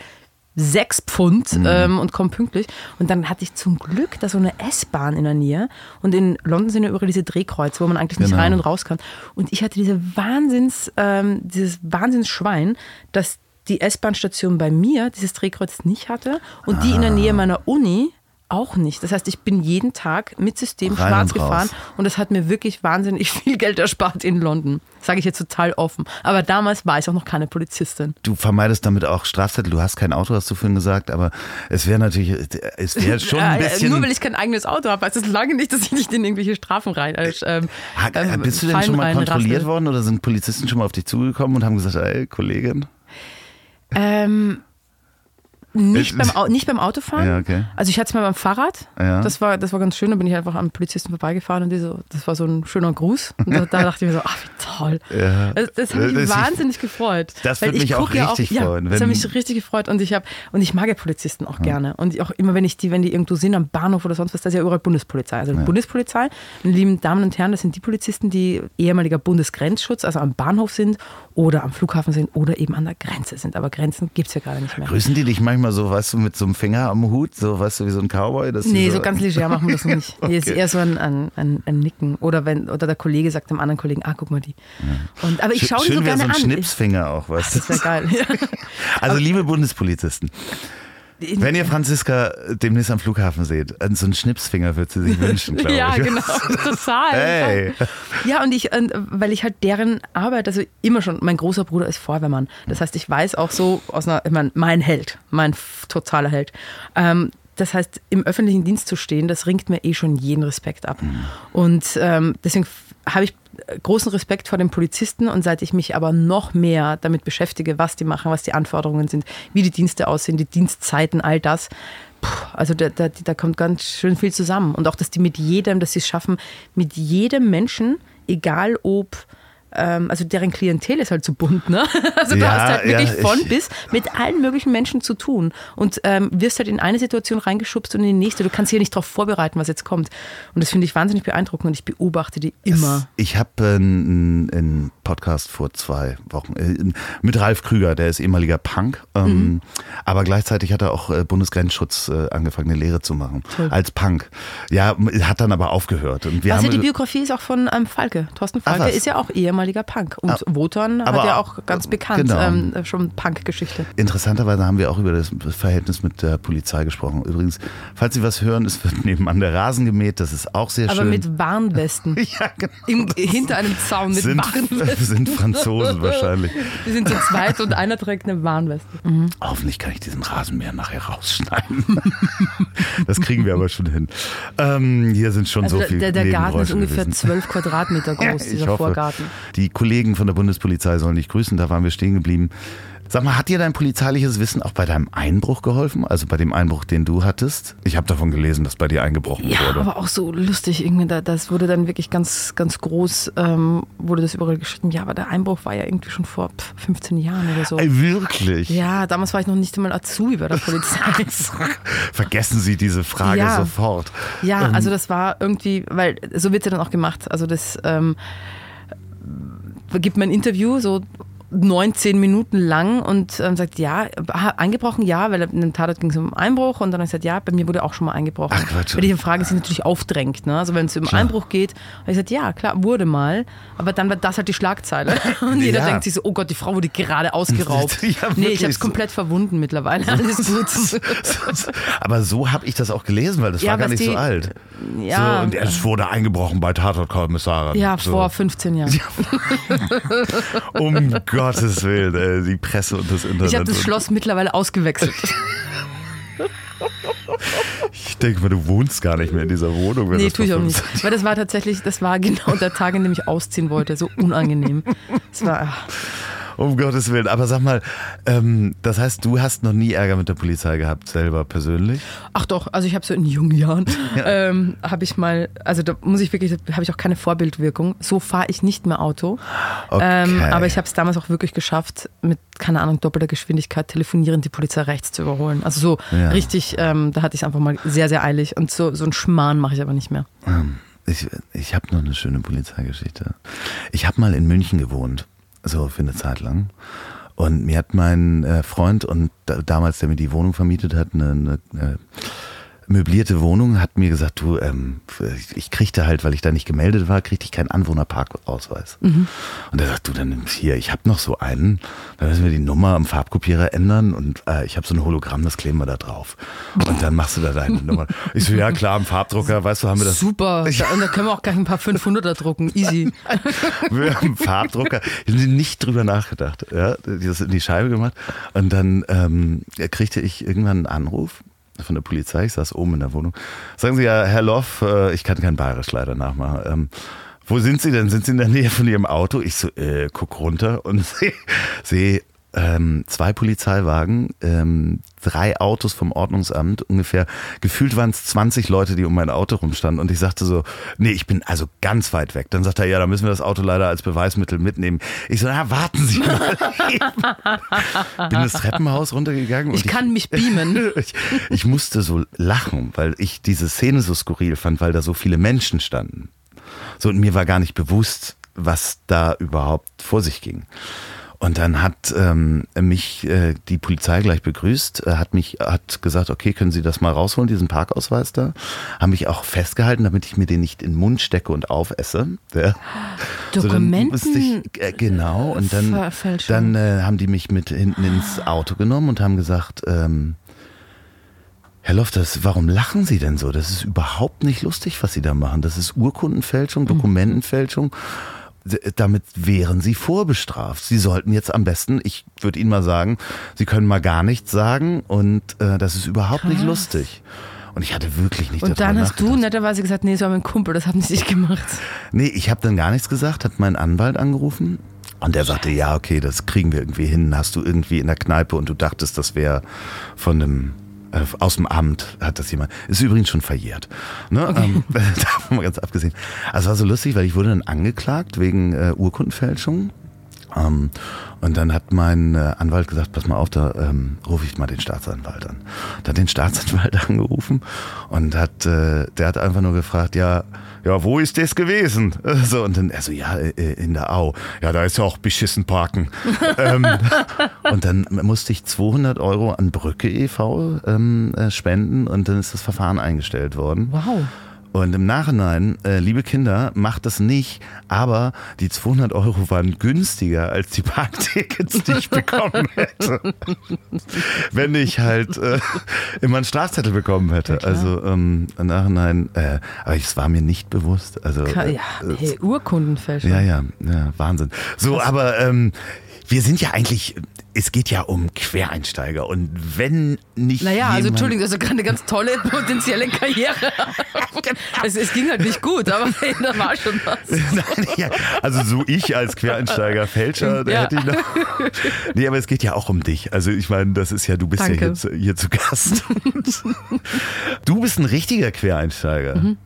sechs Pfund mhm. ähm, und komme pünktlich. Und dann hatte ich zum Glück da so eine S-Bahn in der Nähe. Und in London sind ja überall diese Drehkreuze, wo man eigentlich nicht genau. rein und raus kann. Und ich hatte diese Wahnsinns, ähm, dieses Wahnsinnsschwein, dass die S-Bahn-Station bei mir dieses Drehkreuz nicht hatte und ah. die in der Nähe meiner Uni auch nicht. Das heißt, ich bin jeden Tag mit System Rein schwarz und gefahren und das hat mir wirklich wahnsinnig [LAUGHS] viel Geld erspart in London. Sage ich jetzt total offen. Aber damals war ich auch noch keine Polizistin. Du vermeidest damit auch Strafzettel. Du hast kein Auto, hast du vorhin gesagt, aber es wäre natürlich, es wäre [LAUGHS] schon ein bisschen. Nur weil ich kein eigenes Auto habe, heißt es lange nicht, dass ich nicht in irgendwelche Strafen rein. Ähm, ähm, Bist du denn schon mal kontrolliert worden oder sind Polizisten schon mal auf dich zugekommen und haben gesagt, ey, Kollegin? Ähm, nicht beim, nicht beim Autofahren. Ja, okay. Also ich hatte es mal beim Fahrrad. Ja. Das, war, das war ganz schön. Da bin ich einfach am Polizisten vorbeigefahren und die so, das war so ein schöner Gruß. Und da, da dachte ich mir so, ach wie toll. Ja. Das, das hat mich das wahnsinnig ich, gefreut. Das würde mich auch richtig ja, freuen. das hat mich richtig gefreut. Und ich, hab, und ich mag ja Polizisten auch gerne. Und auch immer, wenn ich die, wenn die irgendwo sind, am Bahnhof oder sonst was, das ist ja überall Bundespolizei. Also Bundespolizei, lieben Damen und Herren, das sind die Polizisten, die ehemaliger Bundesgrenzschutz, also am Bahnhof sind oder am Flughafen sind oder eben an der Grenze sind. Aber Grenzen gibt es ja gerade nicht mehr. Grüßen die dich manchmal so, weißt du, mit so einem Finger am Hut, so weißt du, wie so ein Cowboy? Dass nee, so, so, ganz leger machen wir das nicht. okay. [LAUGHS] Hier ist eher so ein, ein, ein, ein, Nicken. Oder wenn oder der Kollege sagt dem anderen Kollegen, ah, guck mal die. Ja. Und, aber ich schaue die so gerne so ein an. Schnipsfinger auch, weißt du. Das wäre geil. [LAUGHS] [LAUGHS] also liebe Bundespolizisten, wenn ihr Franziska demnächst am Flughafen seht, so einen Schnipsfinger wird sie sich [LAUGHS] wünschen, glaube ja, ich. Ja, genau, [LAUGHS] total. Hey. Ja, und ich, weil ich halt deren Arbeit, also immer schon, mein großer Bruder ist Feuerwehrmann. Das heißt, ich weiß auch so aus einer, ich meine, mein Held, mein totaler Held. Ähm, das heißt, im öffentlichen Dienst zu stehen, das ringt mir eh schon jeden Respekt ab. Mhm. Und ähm, deswegen habe ich großen Respekt vor den Polizisten und seit ich mich aber noch mehr damit beschäftige, was die machen, was die Anforderungen sind, wie die Dienste aussehen, die Dienstzeiten, all das, also da, da, da kommt ganz schön viel zusammen. Und auch, dass die mit jedem, dass sie es schaffen, mit jedem Menschen, egal ob also deren Klientel ist halt so bunt, ne? [LAUGHS] Also du Ja, hast halt wirklich ja, von ich- bis mit allen möglichen Menschen zu tun und ähm, wirst halt in eine Situation reingeschubst und in die nächste. Du kannst dich ja nicht darauf vorbereiten, was jetzt kommt. Und das finde ich wahnsinnig beeindruckend und ich beobachte die immer. Ich habe einen, einen Podcast vor zwei Wochen äh, mit Ralf Krüger, der ist ehemaliger Punk, ähm, Mhm. aber gleichzeitig hat er auch äh, Bundesgrenzschutz äh, angefangen, eine Lehre zu machen als Punk. Ja, hat dann aber aufgehört. Und wir ja haben die Biografie ist auch von ähm, Falke. Thorsten Falke was? ist ja auch ehemaliger Punk. Und Ah, Wotan hat aber- ja auch ganz bekannt genau. ähm, schon Punk-Geschichte. Interessanterweise haben wir auch über das Verhältnis mit der Polizei gesprochen. Übrigens, falls Sie was hören, es wird nebenan der Rasen gemäht, das ist auch sehr Aber schön. mit Warnwesten. [LAUGHS] ja, genau. Im, hinter einem Zaun mit Warnwesten. Sind Franzosen [LAUGHS] wahrscheinlich. Wir sind zu zweit und einer trägt eine Warnweste. Hoffentlich kann ich diesen Rasenmäher nachher rausschneiden. [LAUGHS] das kriegen wir aber schon hin. Ähm, hier sind schon Also so der, viele der, der Garten ist ungefähr gewesen. zwölf [LAUGHS] Quadratmeter groß, Ja, dieser hoffe, Vorgarten. Die Kollegen von der Bundespolizei sollen dich grüßen, da waren wir stehen geblieben. Sag mal, hat dir dein polizeiliches Wissen auch bei deinem Einbruch geholfen? Also bei dem Einbruch, den du hattest? Ich habe davon gelesen, dass bei dir eingebrochen Ja, wurde. aber auch so lustig irgendwie. Da, das wurde dann wirklich ganz, ganz groß, ähm, wurde das überall geschritten. Ja, aber der Einbruch war ja irgendwie schon vor pff, 15 Jahren oder so. Ey, wirklich? Ja, damals war ich noch nicht einmal Azubi bei der Polizei. [LAUGHS] Vergessen Sie diese Frage Ja. sofort. Ja, Ähm, also das war irgendwie, weil so wird es ja dann auch gemacht. Also das ähm, gibt man ein Interview, so 19 Minuten lang und ähm, sagt, ja, eingebrochen, ja, weil in dem Tatort ging es um Einbruch und dann habe ich gesagt, ja, bei mir wurde auch schon mal eingebrochen. Ach, Quatsch. Weil die Frage sich natürlich aufdrängt. Ne? Also wenn es um Klar. Einbruch geht, habe ich gesagt, ja, klar, wurde mal, aber dann war das halt die Schlagzeile. [LAUGHS] Und jeder Ja. denkt sich so, oh Gott, die Frau wurde gerade ausgeraubt. [LAUGHS] Ja, nee, ich habe es so. komplett verwunden mittlerweile. [LAUGHS] Alles gut. aber so habe ich das auch gelesen, weil das Ja, war gar nicht so die- alt. ja, So, und es wurde eingebrochen bei Tatortkommissarin. ja, so. vor 15 Jahren. Um Gottes Willen, ey, die Presse und das Internet. Ich habe das Schloss mittlerweile ausgewechselt. Ich denke mal, du wohnst gar nicht mehr in dieser Wohnung. Nee, tue ich auch nicht. 15 Weil das war tatsächlich, das war genau der Tag, an dem ich ausziehen wollte. So unangenehm. Es war, ach, Um Gottes Willen. Aber sag mal, ähm, das heißt, du hast noch nie Ärger mit der Polizei gehabt, selber persönlich? ach doch, also ich habe so in jungen Jahren, [LAUGHS] ähm, habe ich mal, also da muss ich wirklich, habe ich auch keine Vorbildwirkung. So fahre ich nicht mehr Auto. Okay. Ähm, aber ich habe es damals auch wirklich geschafft, mit, keine Ahnung, doppelter Geschwindigkeit telefonierend die Polizei rechts zu überholen. Also so Ja. richtig, ähm, da hatte ich es einfach mal sehr, sehr eilig. Und so, so ein Schmarrn mache ich aber nicht mehr. Ich, ich habe noch eine schöne Polizeigeschichte. Ich habe mal in München gewohnt, so für eine Zeit lang. Und mir hat mein äh, Freund und da, damals, der mir die Wohnung vermietet hat, eine, eine, eine möblierte Wohnung, hat mir gesagt, du, ähm, ich, kriegte halt, weil ich da nicht gemeldet war, kriegte ich keinen Anwohnerparkausweis. Und er sagt, du, dann nimm hier, ich habe noch so einen, dann müssen wir die Nummer am Farbkopierer ändern und äh, ich habe so ein Hologramm, das kleben wir da drauf. Und dann machst du da deine Nummer. Ich so, ja klar, am Farbdrucker, weißt du, haben wir das Super. Da, und da können wir auch gleich ein paar 500er drucken. Easy. [LAUGHS] Wir haben Farbdrucker, ich habe nicht drüber nachgedacht. Ja, das in die Scheibe gemacht. Und dann ähm, kriegte ich irgendwann einen Anruf von der Polizei. Ich saß oben in der Wohnung. Sagen Sie ja, Herr Loff, äh, ich kann kein Bayerisch leider nachmachen. Ähm, wo sind Sie denn? Sind Sie in der Nähe von Ihrem Auto? Ich so, äh, guck runter und [LAUGHS] sehe seh, ähm, zwei Polizeiwagen, ähm, drei Autos vom Ordnungsamt, ungefähr, gefühlt waren es 20 Leute, die um mein Auto rumstanden und ich sagte so, nee, ich bin also ganz weit weg. Dann sagt er, ja, da müssen wir das Auto leider als Beweismittel mitnehmen. Ich so, na, warten Sie mal. bin das Treppenhaus runtergegangen. Ich und kann mich beamen. [LAUGHS] ich, ich musste so lachen, weil ich diese Szene so skurril fand, weil da so viele Menschen standen. So, und mir war gar nicht bewusst, was da überhaupt vor sich ging. Und dann hat ähm, mich äh, die Polizei gleich begrüßt, äh, hat mich, hat gesagt, okay, können Sie das mal rausholen, diesen Parkausweis da? Haben mich auch festgehalten, damit ich mir den nicht in den Mund stecke und aufesse. Ja. So, Dokumenten. musste ich, äh, genau, und dann, dann äh, haben die mich mit hinten ins Auto genommen und haben gesagt, ähm, Herr Loftus, warum lachen Sie denn so? Das ist überhaupt nicht lustig, was Sie da machen. Das ist Urkundenfälschung, Dokumentenfälschung. D- Damit wären Sie vorbestraft. Sie sollten jetzt am besten, ich würde Ihnen mal sagen, Sie können mal gar nichts sagen und äh, das ist überhaupt nicht Krass. lustig. Und ich hatte wirklich nicht Und dann hast du netterweise gesagt, nee, das war mein Kumpel, das haben sie nicht gemacht. Nee, ich habe dann gar nichts gesagt, hat mein Anwalt angerufen. Und der sagte, ja, okay, das kriegen wir irgendwie hin. Hast du irgendwie in der Kneipe und du dachtest, das wäre von einem Äh, aus dem Amt hat das jemand. Ist übrigens schon verjährt. Ne? Ähm, [LAUGHS] davon mal ganz abgesehen. Also war so lustig, weil ich wurde dann angeklagt wegen äh, Urkundenfälschung. Ähm, und dann hat mein äh, Anwalt gesagt, pass mal auf, da ähm, rufe ich mal den Staatsanwalt an. Da hat den Staatsanwalt [LAUGHS] angerufen und hat, äh, der hat einfach nur gefragt, ja, ja, wo ist das gewesen? [LAUGHS] So, und dann, also ja, äh, in der Au. Ja, da ist ja auch beschissen parken. [LAUGHS] ähm, und dann musste ich 200 Euro an Brücke e.V. Ähm, äh, spenden und dann ist das Verfahren eingestellt worden. Wow. Und im Nachhinein, äh, liebe Kinder, macht das nicht, aber die 200 Euro waren günstiger als die Parktickets, die ich bekommen [LAUGHS] hätte. Wenn ich halt äh, immer einen Strafzettel bekommen hätte. Ja, also ähm, im Nachhinein, äh, aber es war mir nicht bewusst. Also, Ka- äh, Ja, hey, Urkundenfälschung. ja, ja, ja, Wahnsinn. So, aber ähm, wir sind ja eigentlich, es geht ja um Quereinsteiger und wenn nicht Naja, also Entschuldigung, das ist gerade eine ganz tolle [LAUGHS] potenzielle Karriere. [LAUGHS] es, es ging halt nicht gut, aber [LAUGHS] hey, da war schon was. Nein, ja, also so ich als Quereinsteiger Fälscher, da Ja. hätte ich noch. Nee, aber es geht ja auch um dich. Also ich meine, das ist ja, du bist ja Danke. hier zu, hier zu Gast. du bist ein richtiger Quereinsteiger.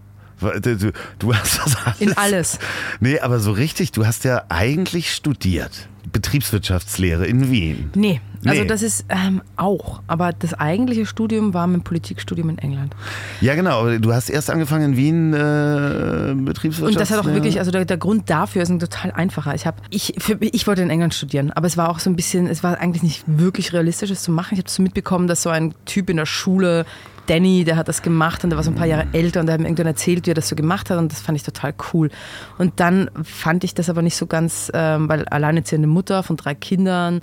Du, du hast das alles. Mhm. In alles. Nee, aber so richtig, du hast ja eigentlich studiert. Betriebswirtschaftslehre in Wien. Nee, also Nee. das ist ähm, auch. Aber das eigentliche Studium war mein Politikstudium in England. Ja, genau. Du hast erst angefangen in Wien äh, Betriebswirtschaftslehre. Und das hat auch wirklich, also der, der Grund dafür ist ein total einfacher. Ich habe, ich, für, ich wollte in England studieren, aber es war auch so ein bisschen, es war eigentlich nicht wirklich realistisch, es zu machen. Ich habe so mitbekommen, dass so ein Typ in der Schule, Danny, der hat das gemacht und der war so ein paar Jahre älter und der hat mir irgendwann erzählt, wie er das so gemacht hat und das fand ich total cool. Und dann fand ich das aber nicht so ganz, ähm, weil alleinerziehende Mutter von drei Kindern,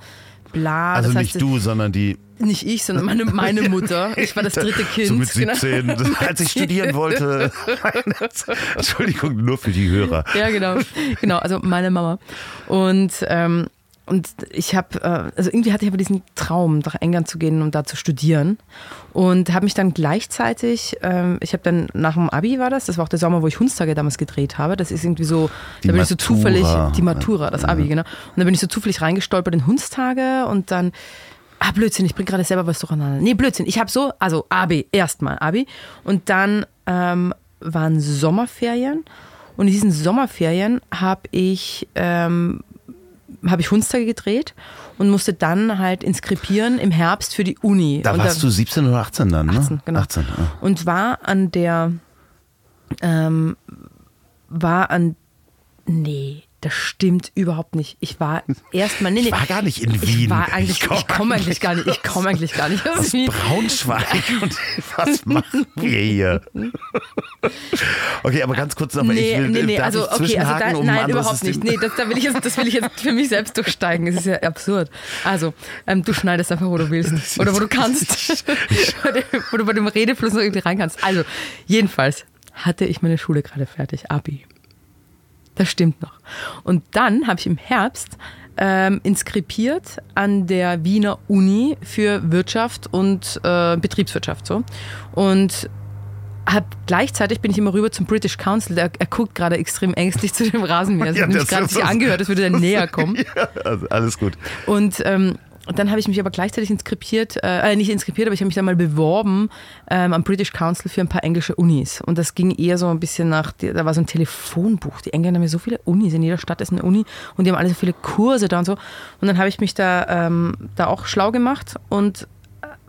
bla. Also das heißt, nicht du, sondern die Nicht ich, sondern meine, meine [LAUGHS] Mutter. Ich war das dritte Kind. So mit genau. 17, [LAUGHS] als ich studieren wollte. [LAUGHS] Entschuldigung, nur für die Hörer. Ja, genau. Genau, also meine Mama. Und, ähm, und ich habe, äh, also irgendwie hatte ich aber diesen Traum, nach England zu gehen und da zu studieren. Und habe mich dann gleichzeitig, ähm, ich habe dann nach dem Abi war das, das war auch der Sommer, wo ich Hundstage damals gedreht habe. Das ist irgendwie so, Die da bin ich so Matura. zufällig, die Matura, das Abi, genau. Und da bin ich so zufällig reingestolpert in Hundstage und dann Ah, Blödsinn, ich bring gerade selber was durcheinander. Nee, Blödsinn. Ich habe so, also Abi, erstmal Abi. Und dann ähm, waren Sommerferien. Und in diesen Sommerferien habe ich, ähm, hab ich Hundstage gedreht und musste dann halt inskribieren im Herbst für die Uni. Da und warst du 17 oder 18 dann, ne? 18, genau. 18, ja. und war an der, ähm, war an, nee, das stimmt überhaupt nicht. Ich war erstmal, nee, nee. Ich war gar nicht in Wien. Ich war eigentlich, Ich komm komme eigentlich gar nicht, ich komme eigentlich gar nicht aus Aus Wien. Braunschweig. [LAUGHS] Und was machen wir hier? Okay, aber ganz kurz noch mal. Nee, ich will, nee, nee, also okay, also da, um ein nein, überhaupt nicht. Nee, das, da will ich jetzt, das will ich jetzt für mich selbst durchsteigen. Das ist ja absurd. Also, ähm, du schneidest einfach, wo du willst. Oder wo du kannst. [LAUGHS] wo du bei dem Redefluss noch irgendwie rein kannst. Also, jedenfalls hatte ich meine Schule gerade fertig, Abi. Das stimmt noch. Und dann habe ich im Herbst ähm, inskribiert an der Wiener Uni für Wirtschaft und äh, Betriebswirtschaft so. Und hab, gleichzeitig bin ich immer rüber zum British Council. Der, er guckt gerade extrem ängstlich zu dem Rasenmäher. Es [LAUGHS] Ja, hat nämlich das gerade sich das- angehört, als würde er [LAUGHS] näher kommen. Ja, also alles gut. Und ähm, und dann habe ich mich aber gleichzeitig inskribiert, äh, nicht inskribiert, aber ich habe mich dann mal beworben ähm, am British Council für ein paar englische Unis. Und das ging eher so ein bisschen nach, da war so ein Telefonbuch. Die Engländer haben ja so viele Unis, in jeder Stadt ist eine Uni und die haben alle so viele Kurse da und so. Und dann habe ich mich da, ähm, da auch schlau gemacht und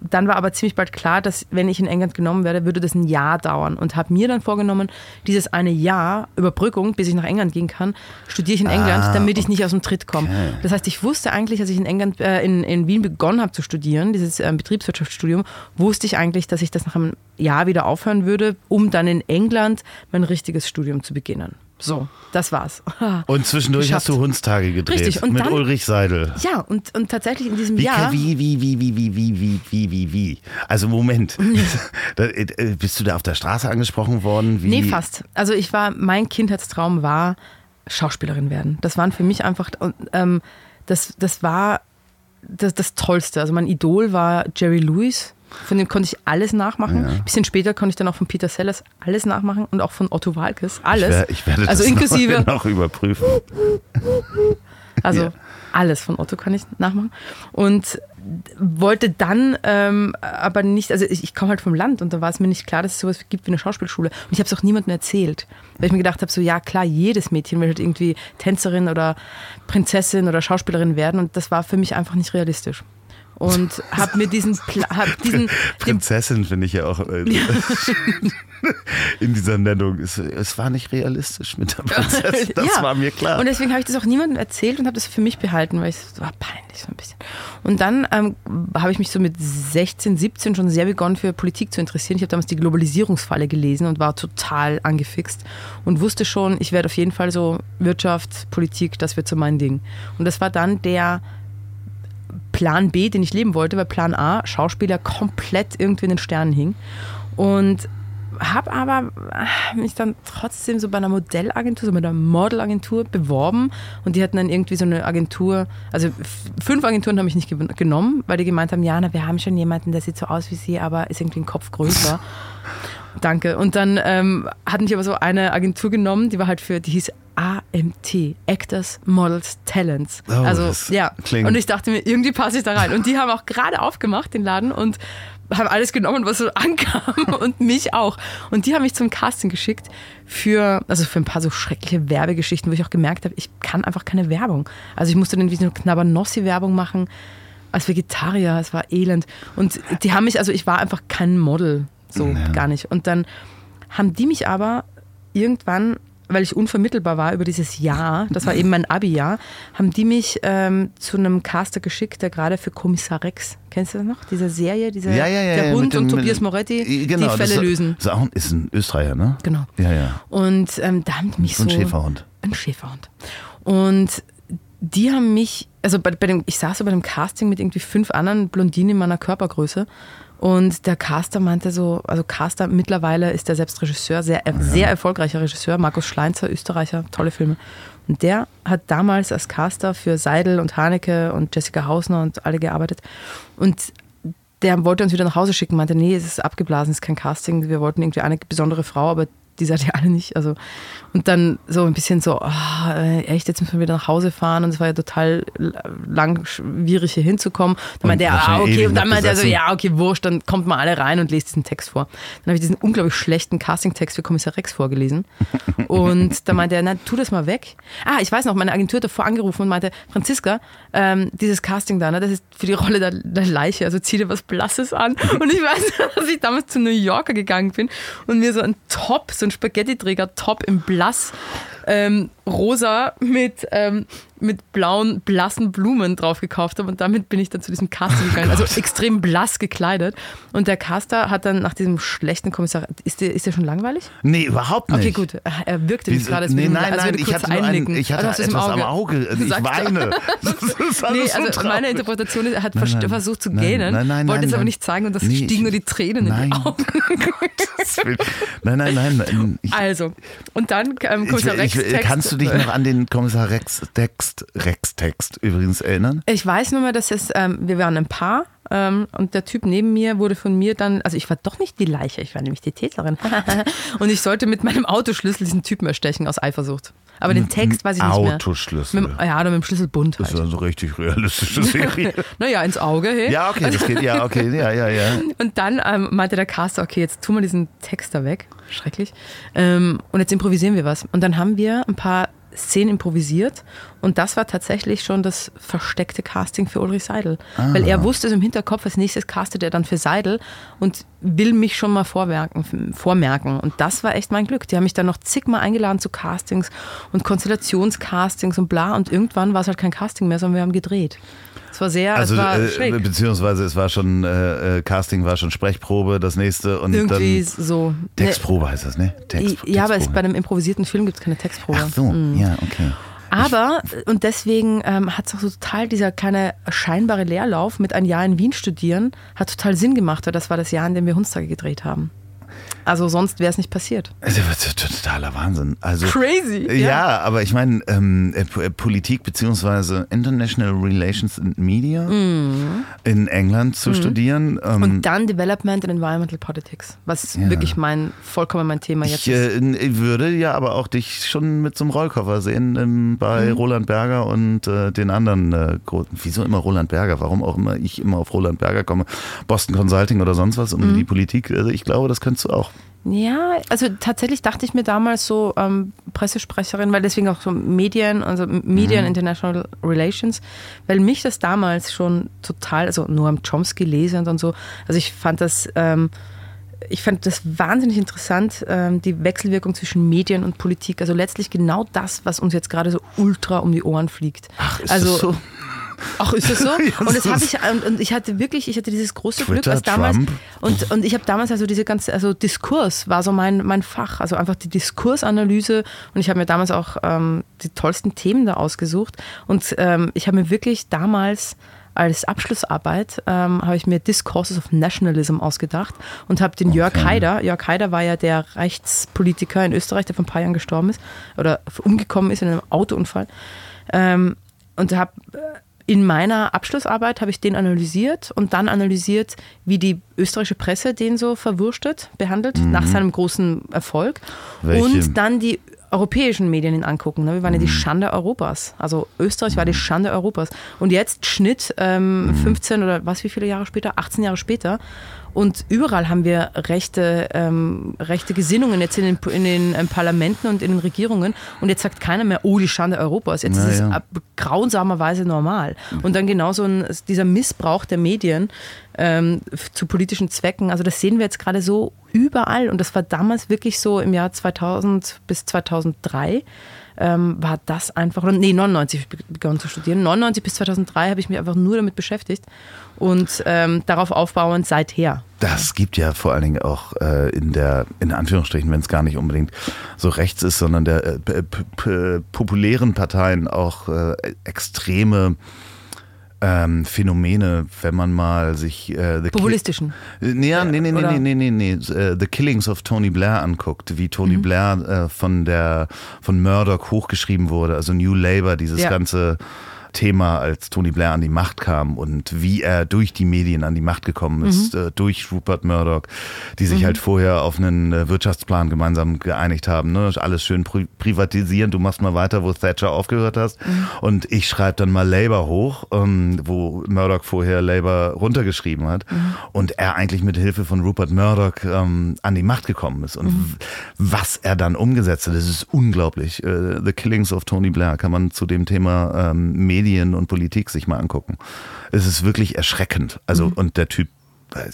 dann war aber ziemlich bald klar, dass wenn ich in England genommen werde, würde das ein Jahr dauern und habe mir dann vorgenommen, dieses eine Jahr Überbrückung, bis ich nach England gehen kann, studiere ich in England, Ah, damit ich nicht aus dem Tritt komme. okay. Das heißt, ich wusste eigentlich, als ich in England, äh, in, in Wien begonnen habe zu studieren, dieses ähm, Betriebswirtschaftsstudium, wusste ich eigentlich, dass ich das nach einem Jahr wieder aufhören würde, um dann in England mein richtiges Studium zu beginnen. So, das war's. [LAUGHS] Und zwischendurch Geschafft. hast du Hundstage gedreht Richtig, und mit dann- Ulrich Seidel. Ja, und, und tatsächlich in diesem Wie, Jahr. wie, wie, wie, wie, wie, wie, wie, wie, wie, wie? Also Moment. [LAUGHS] [LAUGHS] da, äh, bist du da auf der Straße angesprochen worden? Wie? Nee, fast. Also ich war, mein Kindheitstraum war Schauspielerin werden. Das waren für mich einfach, ähm, das, das war das, das Tollste. Also mein Idol war Jerry Lewis. Von dem konnte ich alles nachmachen. Ein bisschen später konnte ich dann auch von Peter Sellers alles nachmachen und auch von Otto Walkes Ich, alles. wer, ich werde also das inklusive, noch, [LAUGHS] noch überprüfen. also Ja. alles von Otto kann ich nachmachen. Und wollte dann ähm, aber nicht, also ich, ich komme halt vom Land und da war es mir nicht klar, dass es sowas gibt wie eine Schauspielschule. Und ich habe es auch niemandem erzählt, weil ich mir gedacht habe, so ja klar, jedes Mädchen will halt irgendwie Tänzerin oder Prinzessin oder Schauspielerin werden und das war für mich einfach nicht realistisch und habe mir diesen, Pla hab diesen [LAUGHS] Prinzessin finde ich ja auch äh, [LAUGHS] in dieser Nennung. Es, es, war nicht realistisch mit der Prinzessin, [LAUGHS] das ja. war mir klar. Und deswegen habe ich das auch niemandem erzählt und habe das für mich behalten, weil es war peinlich so ein bisschen. Und dann ähm, habe ich mich so mit 16, 17 schon sehr begonnen für Politik zu interessieren. Ich habe damals die Globalisierungsfalle gelesen und war total angefixt und wusste schon, ich werde auf jeden Fall so Wirtschaft, Politik, das wird so mein Ding. Und das war dann der Plan B, den ich leben wollte, weil Plan A, Schauspieler, komplett irgendwie in den Sternen hing. Und habe aber äh, mich dann trotzdem so bei einer Modellagentur, so bei einer Modelagentur beworben und die hatten dann irgendwie so eine Agentur, also fünf Agenturen haben mich nicht genommen, weil die gemeint haben, Jana, wir haben schon jemanden, der sieht so aus wie sie, aber ist irgendwie ein Kopf größer. [LAUGHS] Danke. Und dann ähm, hat mich aber so eine Agentur genommen, die war halt für, die hieß AMT, Actors, Models, Talents. Oh, also ja. Klingt. Und ich dachte mir, irgendwie passe ich da rein. Und die haben auch gerade aufgemacht, den Laden, und haben alles genommen, was so [LAUGHS] ankam und mich auch. Und die haben mich zum Casting geschickt für, also für ein paar so schreckliche Werbegeschichten, wo ich auch gemerkt habe, ich kann einfach keine Werbung. Also ich musste dann wie so eine Knabbernossi-Werbung machen als Vegetarier, es war elend. Und die haben mich, also ich war einfach kein Model. So, ja. gar nicht. Und dann haben die mich aber irgendwann, weil ich unvermittelbar war über dieses Jahr, das war eben mein Abi-Jahr, haben die mich ähm, zu einem Caster geschickt, der gerade für Kommissar Rex, kennst du das noch? Diese Serie, dieser, ja, ja, ja, der Hund dem, und Tobias Moretti, genau, die Fälle das, lösen. Das ist, auch, ist ein Österreicher, ne? Genau. Ja, ja. Und ähm, da haben mich so... Ein Schäferhund. Ein Schäferhund. Und die haben mich, also bei, bei dem, ich saß so bei dem Casting mit irgendwie fünf anderen Blondinen in meiner Körpergröße und der Caster meinte so, also Caster mittlerweile ist der selbst Regisseur, sehr, ja. sehr erfolgreicher Regisseur, Markus Schleinzer, Österreicher, tolle Filme. Und der hat damals als Caster für Seidel und Haneke und Jessica Hausner und alle gearbeitet. Und der wollte uns wieder nach Hause schicken, meinte, nee, es ist abgeblasen, es ist kein Casting, wir wollten irgendwie eine besondere Frau, aber die seid ihr alle nicht. Also, und dann so ein bisschen so, oh, echt, jetzt müssen wir wieder nach Hause fahren. Und es war ja total langwierig, hier hinzukommen. Dann meinte er, ah, okay, und dann meinte er so, ja, okay, wurscht, dann kommt mal alle rein und lest diesen Text vor. Dann habe ich diesen unglaublich schlechten Casting-Text für Kommissar Rex vorgelesen. [LAUGHS] Und dann meinte er, na, tu das mal weg. Ah, ich weiß noch, meine Agentur hat davor angerufen und meinte, Franziska, ähm, dieses Casting da, ne, das ist für die Rolle der, der Leiche, also zieh dir was Blasses an. [LAUGHS] Und ich weiß, [LAUGHS] dass ich damals zu New Yorker gegangen bin und mir so ein Top, so ein Spaghetti-Träger-Top im Blass ähm, rosa mit, ähm, mit blauen, blassen Blumen drauf gekauft habe. Und damit bin ich dann zu diesem gegangen. Oh also extrem blass gekleidet. Und der Caster hat dann nach diesem schlechten Kommissar. Ist der, ist der schon langweilig? Nee, überhaupt nicht. Okay, gut. Er wirkte nicht gerade, nee, nein, nein, ich hatte, ein, ich hatte etwas Auge. am Auge. [LAUGHS] Ich weine. [LAUGHS] nee, also meine Interpretation ist, er hat nein, nein, versucht zu gähnen, nein, nein, wollte es aber nicht zeigen und das nee, stiegen nur die Tränen in die Augen. [LAUGHS] nein, nein, nein. Ich, also, und dann ähm, Kommissar Rex. Ich, kannst du dich noch an den Kommissar Rex Text, Rex Text übrigens erinnern? Ich weiß nur mal, dass es, ähm, wir waren ein Paar und der Typ neben mir wurde von mir dann, also ich war doch nicht die Leiche, ich war nämlich die Täterin. [LAUGHS] und ich sollte mit meinem Autoschlüssel diesen Typen erstechen aus Eifersucht. Aber den Text weiß ich nicht mehr. Autoschlüssel. Mit, ja, oder mit dem Schlüsselbund halt. Das ist also richtig realistische Serie. [LAUGHS] naja, ins Auge, hey. Ja, okay, das geht, ja, okay, ja, ja, ja. Und dann ähm, meinte der Caster, okay, jetzt tun wir diesen Text da weg. Schrecklich. Ähm, und jetzt improvisieren wir was. Und dann haben wir ein paar Szenen improvisiert und das war tatsächlich schon das versteckte Casting für Ulrich Seidel. Ah. Weil er wusste es im Hinterkopf, als nächstes castet er dann für Seidel und will mich schon mal vormerken, vormerken. Und das war echt mein Glück. Die haben mich dann noch zigmal eingeladen zu Castings und Konstellationscastings und bla und irgendwann war es halt kein Casting mehr, sondern wir haben gedreht. Es war sehr, also, es war äh. Beziehungsweise es war schon, äh, äh, Casting war schon Sprechprobe, das nächste und Irgendwie dann so. Textprobe heißt das, ne? Text, ja, aber es, bei einem improvisierten Film gibt es keine Textprobe. Ach so, mhm. ja, okay. Aber, und deswegen ähm, hat es auch so total, dieser kleine scheinbare Leerlauf mit ein Jahr in Wien studieren, hat total Sinn gemacht, weil das war das Jahr, in dem wir Hundstage gedreht haben. Also sonst wäre es nicht passiert. Also, totaler Wahnsinn. Also, Crazy. Ja, aber ich meine, ähm, äh, äh, Politik beziehungsweise International Relations and Media in England zu studieren. Ähm, Mhm. Und dann Development and Environmental Politics, was Ja. wirklich mein, vollkommen mein Thema jetzt ich ist. äh, ich würde ja aber auch dich schon mit so einem Rollkoffer sehen ähm, bei Mhm. Roland Berger und äh, den anderen. Äh, gro- wieso immer Roland Berger? Warum auch immer ich immer auf Roland Berger komme? Boston Consulting oder sonst was Mhm. um die Politik. Also ich glaube, das könntest du auch. Ja, also tatsächlich dachte ich mir damals so ähm, Pressesprecherin, weil deswegen auch so Medien, also Media and International Relations, weil mich das damals schon total, also Noam Chomsky lesend und so, also ich fand das, ähm, ich fand das wahnsinnig interessant, ähm, die Wechselwirkung zwischen Medien und Politik, also letztlich genau das, was uns jetzt gerade so ultra um die Ohren fliegt. Ach, ist also, das so? Ach, ist das so? [LAUGHS] Ja, und das habe ich und, und ich hatte wirklich, ich hatte dieses große Glück, Twitter, als damals Trump. und und ich habe damals also diese ganze also Diskurs war so mein mein Fach, also einfach die Diskursanalyse und ich habe mir damals auch ähm, die tollsten Themen da ausgesucht und ähm, ich habe mir wirklich damals als Abschlussarbeit ähm, habe ich mir Discourses of Nationalism ausgedacht und habe den Jörg Haider, Jörg Haider war ja der Rechtspolitiker in Österreich, der vor ein paar Jahren gestorben ist oder umgekommen ist in einem Autounfall ähm, und habe in meiner Abschlussarbeit habe ich den analysiert und dann analysiert, wie die österreichische Presse den so verwurstet, behandelt, nach seinem großen Erfolg. Welche? Und dann die europäischen Medien ihn angucken. Ne? Wir waren ja die Schande Europas. Also Österreich war die Schande Europas. Und jetzt Schnitt ähm, 15 oder was, wie viele Jahre später? 18 Jahre später. Und überall haben wir rechte, ähm, rechte Gesinnungen jetzt in den, in den ähm, Parlamenten und in den Regierungen. Und jetzt sagt keiner mehr, oh, die Schande Europas. Jetzt Ja, ist es ja. grausamerweise normal. Und dann genauso ein, dieser Missbrauch der Medien ähm, zu politischen Zwecken. Also das sehen wir jetzt gerade so überall. Und das war damals wirklich so im Jahr 2000 bis 2003 ähm, war das einfach, nee, 99 habe ich be- begonnen zu studieren. 99 bis 2003 habe ich mich einfach nur damit beschäftigt und ähm, darauf aufbauend seither. Das gibt ja vor allen Dingen auch äh, in der, in Anführungsstrichen, wenn es gar nicht unbedingt so rechts ist, sondern der äh, populären Parteien auch äh, extreme ähm, Phänomene, wenn man mal sich äh, The Populistischen. Äh, Nee, ja, nee, nee, nee, nee, nee, nee, nee. äh, The Killings of Tony Blair anguckt, wie Tony Mhm. Blair äh, von der von Murdoch hochgeschrieben wurde, also New Labour, dieses Ja. ganze Thema, als Tony Blair an die Macht kam und wie er durch die Medien an die Macht gekommen ist, Mhm. äh, durch Rupert Murdoch, die sich halt vorher auf einen äh, Wirtschaftsplan gemeinsam geeinigt haben. Ne? Alles schön pri privatisieren, du machst mal weiter, wo Thatcher aufgehört hast. Mhm. Und ich schreibe dann mal Labour hoch, ähm, wo Murdoch vorher Labour runtergeschrieben hat. Mhm. Und er eigentlich mit Hilfe von Rupert Murdoch ähm, an die Macht gekommen ist. Und Mhm. was er dann umgesetzt hat, das ist unglaublich. Äh, The Killings of Tony Blair kann man zu dem Thema ähm, Medien und Politik sich mal angucken. Es ist wirklich erschreckend. Also, Mhm. und der Typ, äh,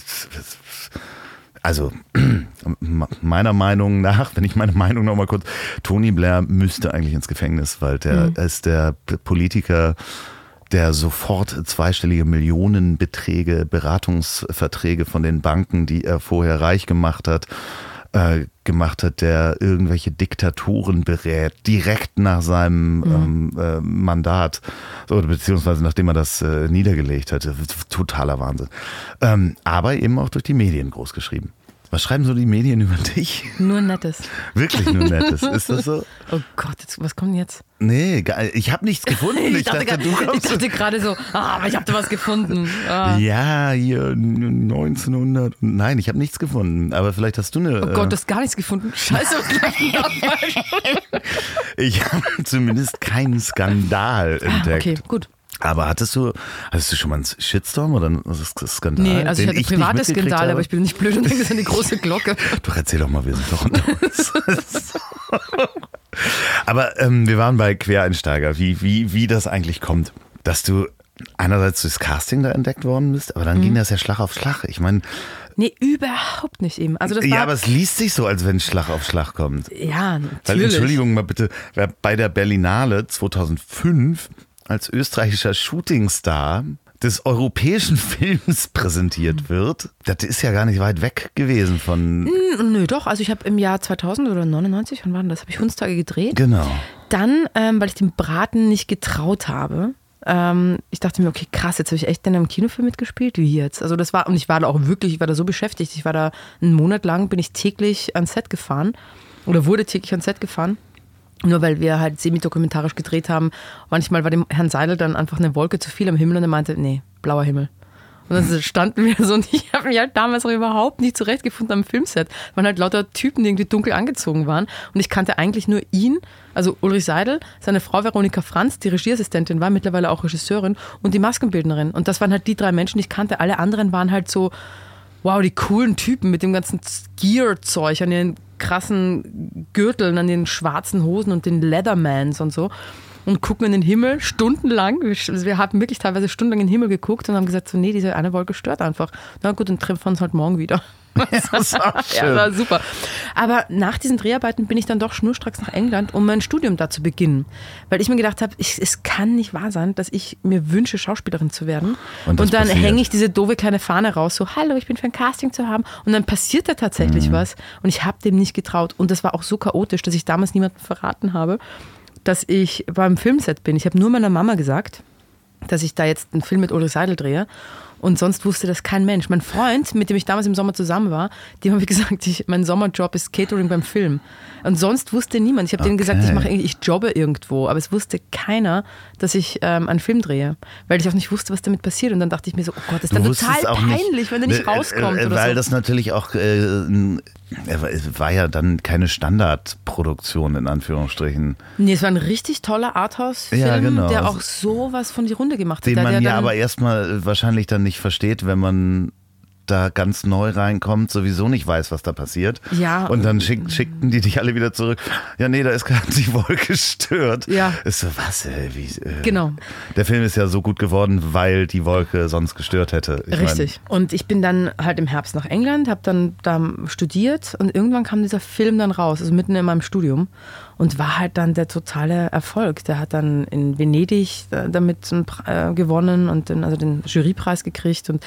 also [CLEARS THROAT] meiner Meinung nach, wenn ich meine Meinung noch mal kurz, Tony Blair müsste eigentlich ins Gefängnis, weil der ist der Politiker, der sofort zweistellige Millionenbeträge, Beratungsverträge von den Banken, die er vorher reich gemacht hat, äh, gemacht hat, der irgendwelche Diktatoren berät, direkt nach seinem ähm, äh, Mandat, so, beziehungsweise nachdem er das äh, niedergelegt hatte. Totaler Wahnsinn. Ähm, aber eben auch durch die Medien großgeschrieben. Was schreiben so die Medien über dich? Nur Nettes. Wirklich nur Nettes. Ist das so? Oh Gott, jetzt, was kommt denn jetzt? Nee, ich habe nichts gefunden. [LAUGHS] Ich, dachte, grad- du ich kommst. dachte gerade so, ah, aber ich habe da was gefunden. [LAUGHS] Ah. ja, hier 1900. Nein, ich habe nichts gefunden. Aber vielleicht hast du eine. Oh Gott, du hast gar nichts gefunden. Scheiße? [LAUGHS] Ich habe zumindest keinen Skandal entdeckt. Okay, gut. Aber hattest du, hattest du schon mal einen Shitstorm oder einen Skandal? Nee, also ich hatte private Skandale, aber ich bin nicht blöd und denke, das ist eine [LAUGHS] große Glocke. Doch, erzähl doch mal, wir sind doch unter uns. [LAUGHS] Aber ähm, wir waren bei Quereinsteiger, wie, wie, wie das eigentlich kommt, dass du einerseits durchs Casting da entdeckt worden bist, aber Mhm. dann ging das ja Schlag auf Schlag. Ich meine, Nee, überhaupt nicht eben. Also das ja, aber es liest sich so, als wenn Schlag auf Schlag kommt. ja, Weil, natürlich. Entschuldigung mal bitte, bei der Berlinale 2005 als österreichischer Shootingstar des europäischen [LAUGHS] Films präsentiert wird, das ist ja gar nicht weit weg gewesen von. Hm, Nö, doch. Also ich habe im Jahr 2000 oder 99, wann war denn das, habe ich Hundstage gedreht. Genau. Dann, ähm, weil ich dem Braten nicht getraut habe, ähm, ich dachte mir, okay, krass, jetzt habe ich echt in einem Kinofilm mitgespielt, wie jetzt? Also das war, und ich war da auch wirklich, ich war da so beschäftigt. Ich war da einen Monat lang, bin ich täglich ans Set gefahren oder wurde täglich ans Set gefahren. Nur weil wir halt semi-dokumentarisch gedreht haben. Manchmal war dem Herrn Seidel dann einfach eine Wolke zu viel am Himmel und er meinte, nee, blauer Himmel. Und dann [LAUGHS] standen wir so und ich habe mich halt damals auch überhaupt nicht zurechtgefunden am Filmset. Es waren halt lauter Typen, die irgendwie dunkel angezogen waren. Und ich kannte eigentlich nur ihn, also Ulrich Seidel, seine Frau Veronika Franz, die Regieassistentin war, mittlerweile auch Regisseurin und die Maskenbildnerin. Und das waren halt die drei Menschen, die ich kannte. Alle anderen waren halt so, wow, die coolen Typen mit dem ganzen Gear-Zeug an ihren krassen Gürteln, an den schwarzen Hosen und den Leathermans und so und gucken in den Himmel stundenlang. Wir, haben wirklich teilweise stundenlang in den Himmel geguckt und haben gesagt, so nee, diese eine Wolke stört einfach. Na gut, dann treffen wir uns halt morgen wieder. [LAUGHS] Das ja, war super. Aber nach diesen Dreharbeiten bin ich dann doch schnurstracks nach England, um mein Studium da zu beginnen. Weil ich mir gedacht habe, es kann nicht wahr sein, dass ich mir wünsche, Schauspielerin zu werden. Und, und dann hänge ich diese doofe kleine Fahne raus, so, hallo, ich bin für ein Casting zu haben. Und dann passiert da tatsächlich mhm. was. Und ich habe dem nicht getraut. Und das war auch so chaotisch, dass ich damals niemandem verraten habe dass ich beim Filmset bin. Ich habe nur meiner Mama gesagt, dass ich da jetzt einen Film mit Ulrich Seidel drehe. Und sonst wusste das kein Mensch. Mein Freund, mit dem ich damals im Sommer zusammen war, dem habe ich [LAUGHS] gesagt, ich, mein Sommerjob ist Catering beim Film. Und sonst wusste niemand. Ich habe okay. denen gesagt, ich, mache, ich jobbe irgendwo. Aber es wusste keiner, dass ich ähm, einen Film drehe. Weil ich auch nicht wusste, was damit passiert. Und dann dachte ich mir so, oh Gott, das ist dann total peinlich, nicht, wenn der nicht rauskommt. Äh, weil so. das natürlich auch äh, es war ja dann keine Standardproduktion in Anführungsstrichen. Nee, es war ein richtig toller Arthouse-Film, ja, genau. der auch sowas von die Runde gemacht hat. Den man ja aber erstmal wahrscheinlich dann nicht versteht, wenn man da ganz neu reinkommt, sowieso nicht weiß, was da passiert. Ja. Und dann schick, schickten die dich alle wieder zurück. Ja, nee, da ist gerade die Wolke [LAUGHS] gestört. Ja. Ist so, was, ey, wie, äh, Genau. Der Film ist ja so gut geworden, weil die Wolke sonst gestört hätte. Ich Richtig. Mein, und ich bin dann halt im Herbst nach England, habe dann da studiert und irgendwann kam dieser Film dann raus, also mitten in meinem Studium und war halt dann der totale Erfolg. Der hat dann in Venedig äh, damit äh, gewonnen und den, also den Jurypreis gekriegt und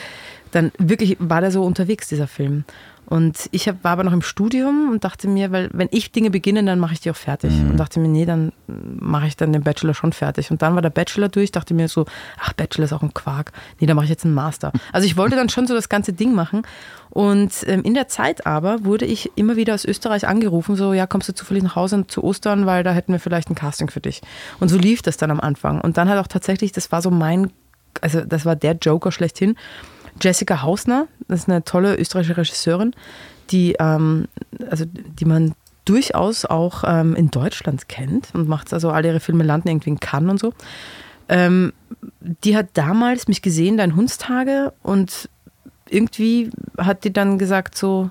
dann wirklich war der so unterwegs, dieser Film. Und ich hab, war aber noch im Studium und dachte mir, weil wenn ich Dinge beginne, dann mache ich die auch fertig. Mhm. Und dachte mir, nee, dann mache ich dann den Bachelor schon fertig. Und dann war der Bachelor durch, dachte mir so, ach, Bachelor ist auch ein Quark. Nee, dann mache ich jetzt einen Master. Also ich wollte dann schon so das ganze Ding machen. Und ähm, in der Zeit aber wurde ich immer wieder aus Österreich angerufen, so, ja, kommst du zufällig nach Hause zu Ostern, weil da hätten wir vielleicht ein Casting für dich. Und so lief das dann am Anfang. Und dann hat auch tatsächlich, das war so mein, also das war der Joker schlechthin Jessica Hausner, das ist eine tolle österreichische Regisseurin, die, ähm, also, die man durchaus auch ähm, in Deutschland kennt und macht also alle ihre Filme landen irgendwie in Cannes und so. Ähm, die hat damals mich gesehen, dein Hundstage, und irgendwie hat die dann gesagt, so,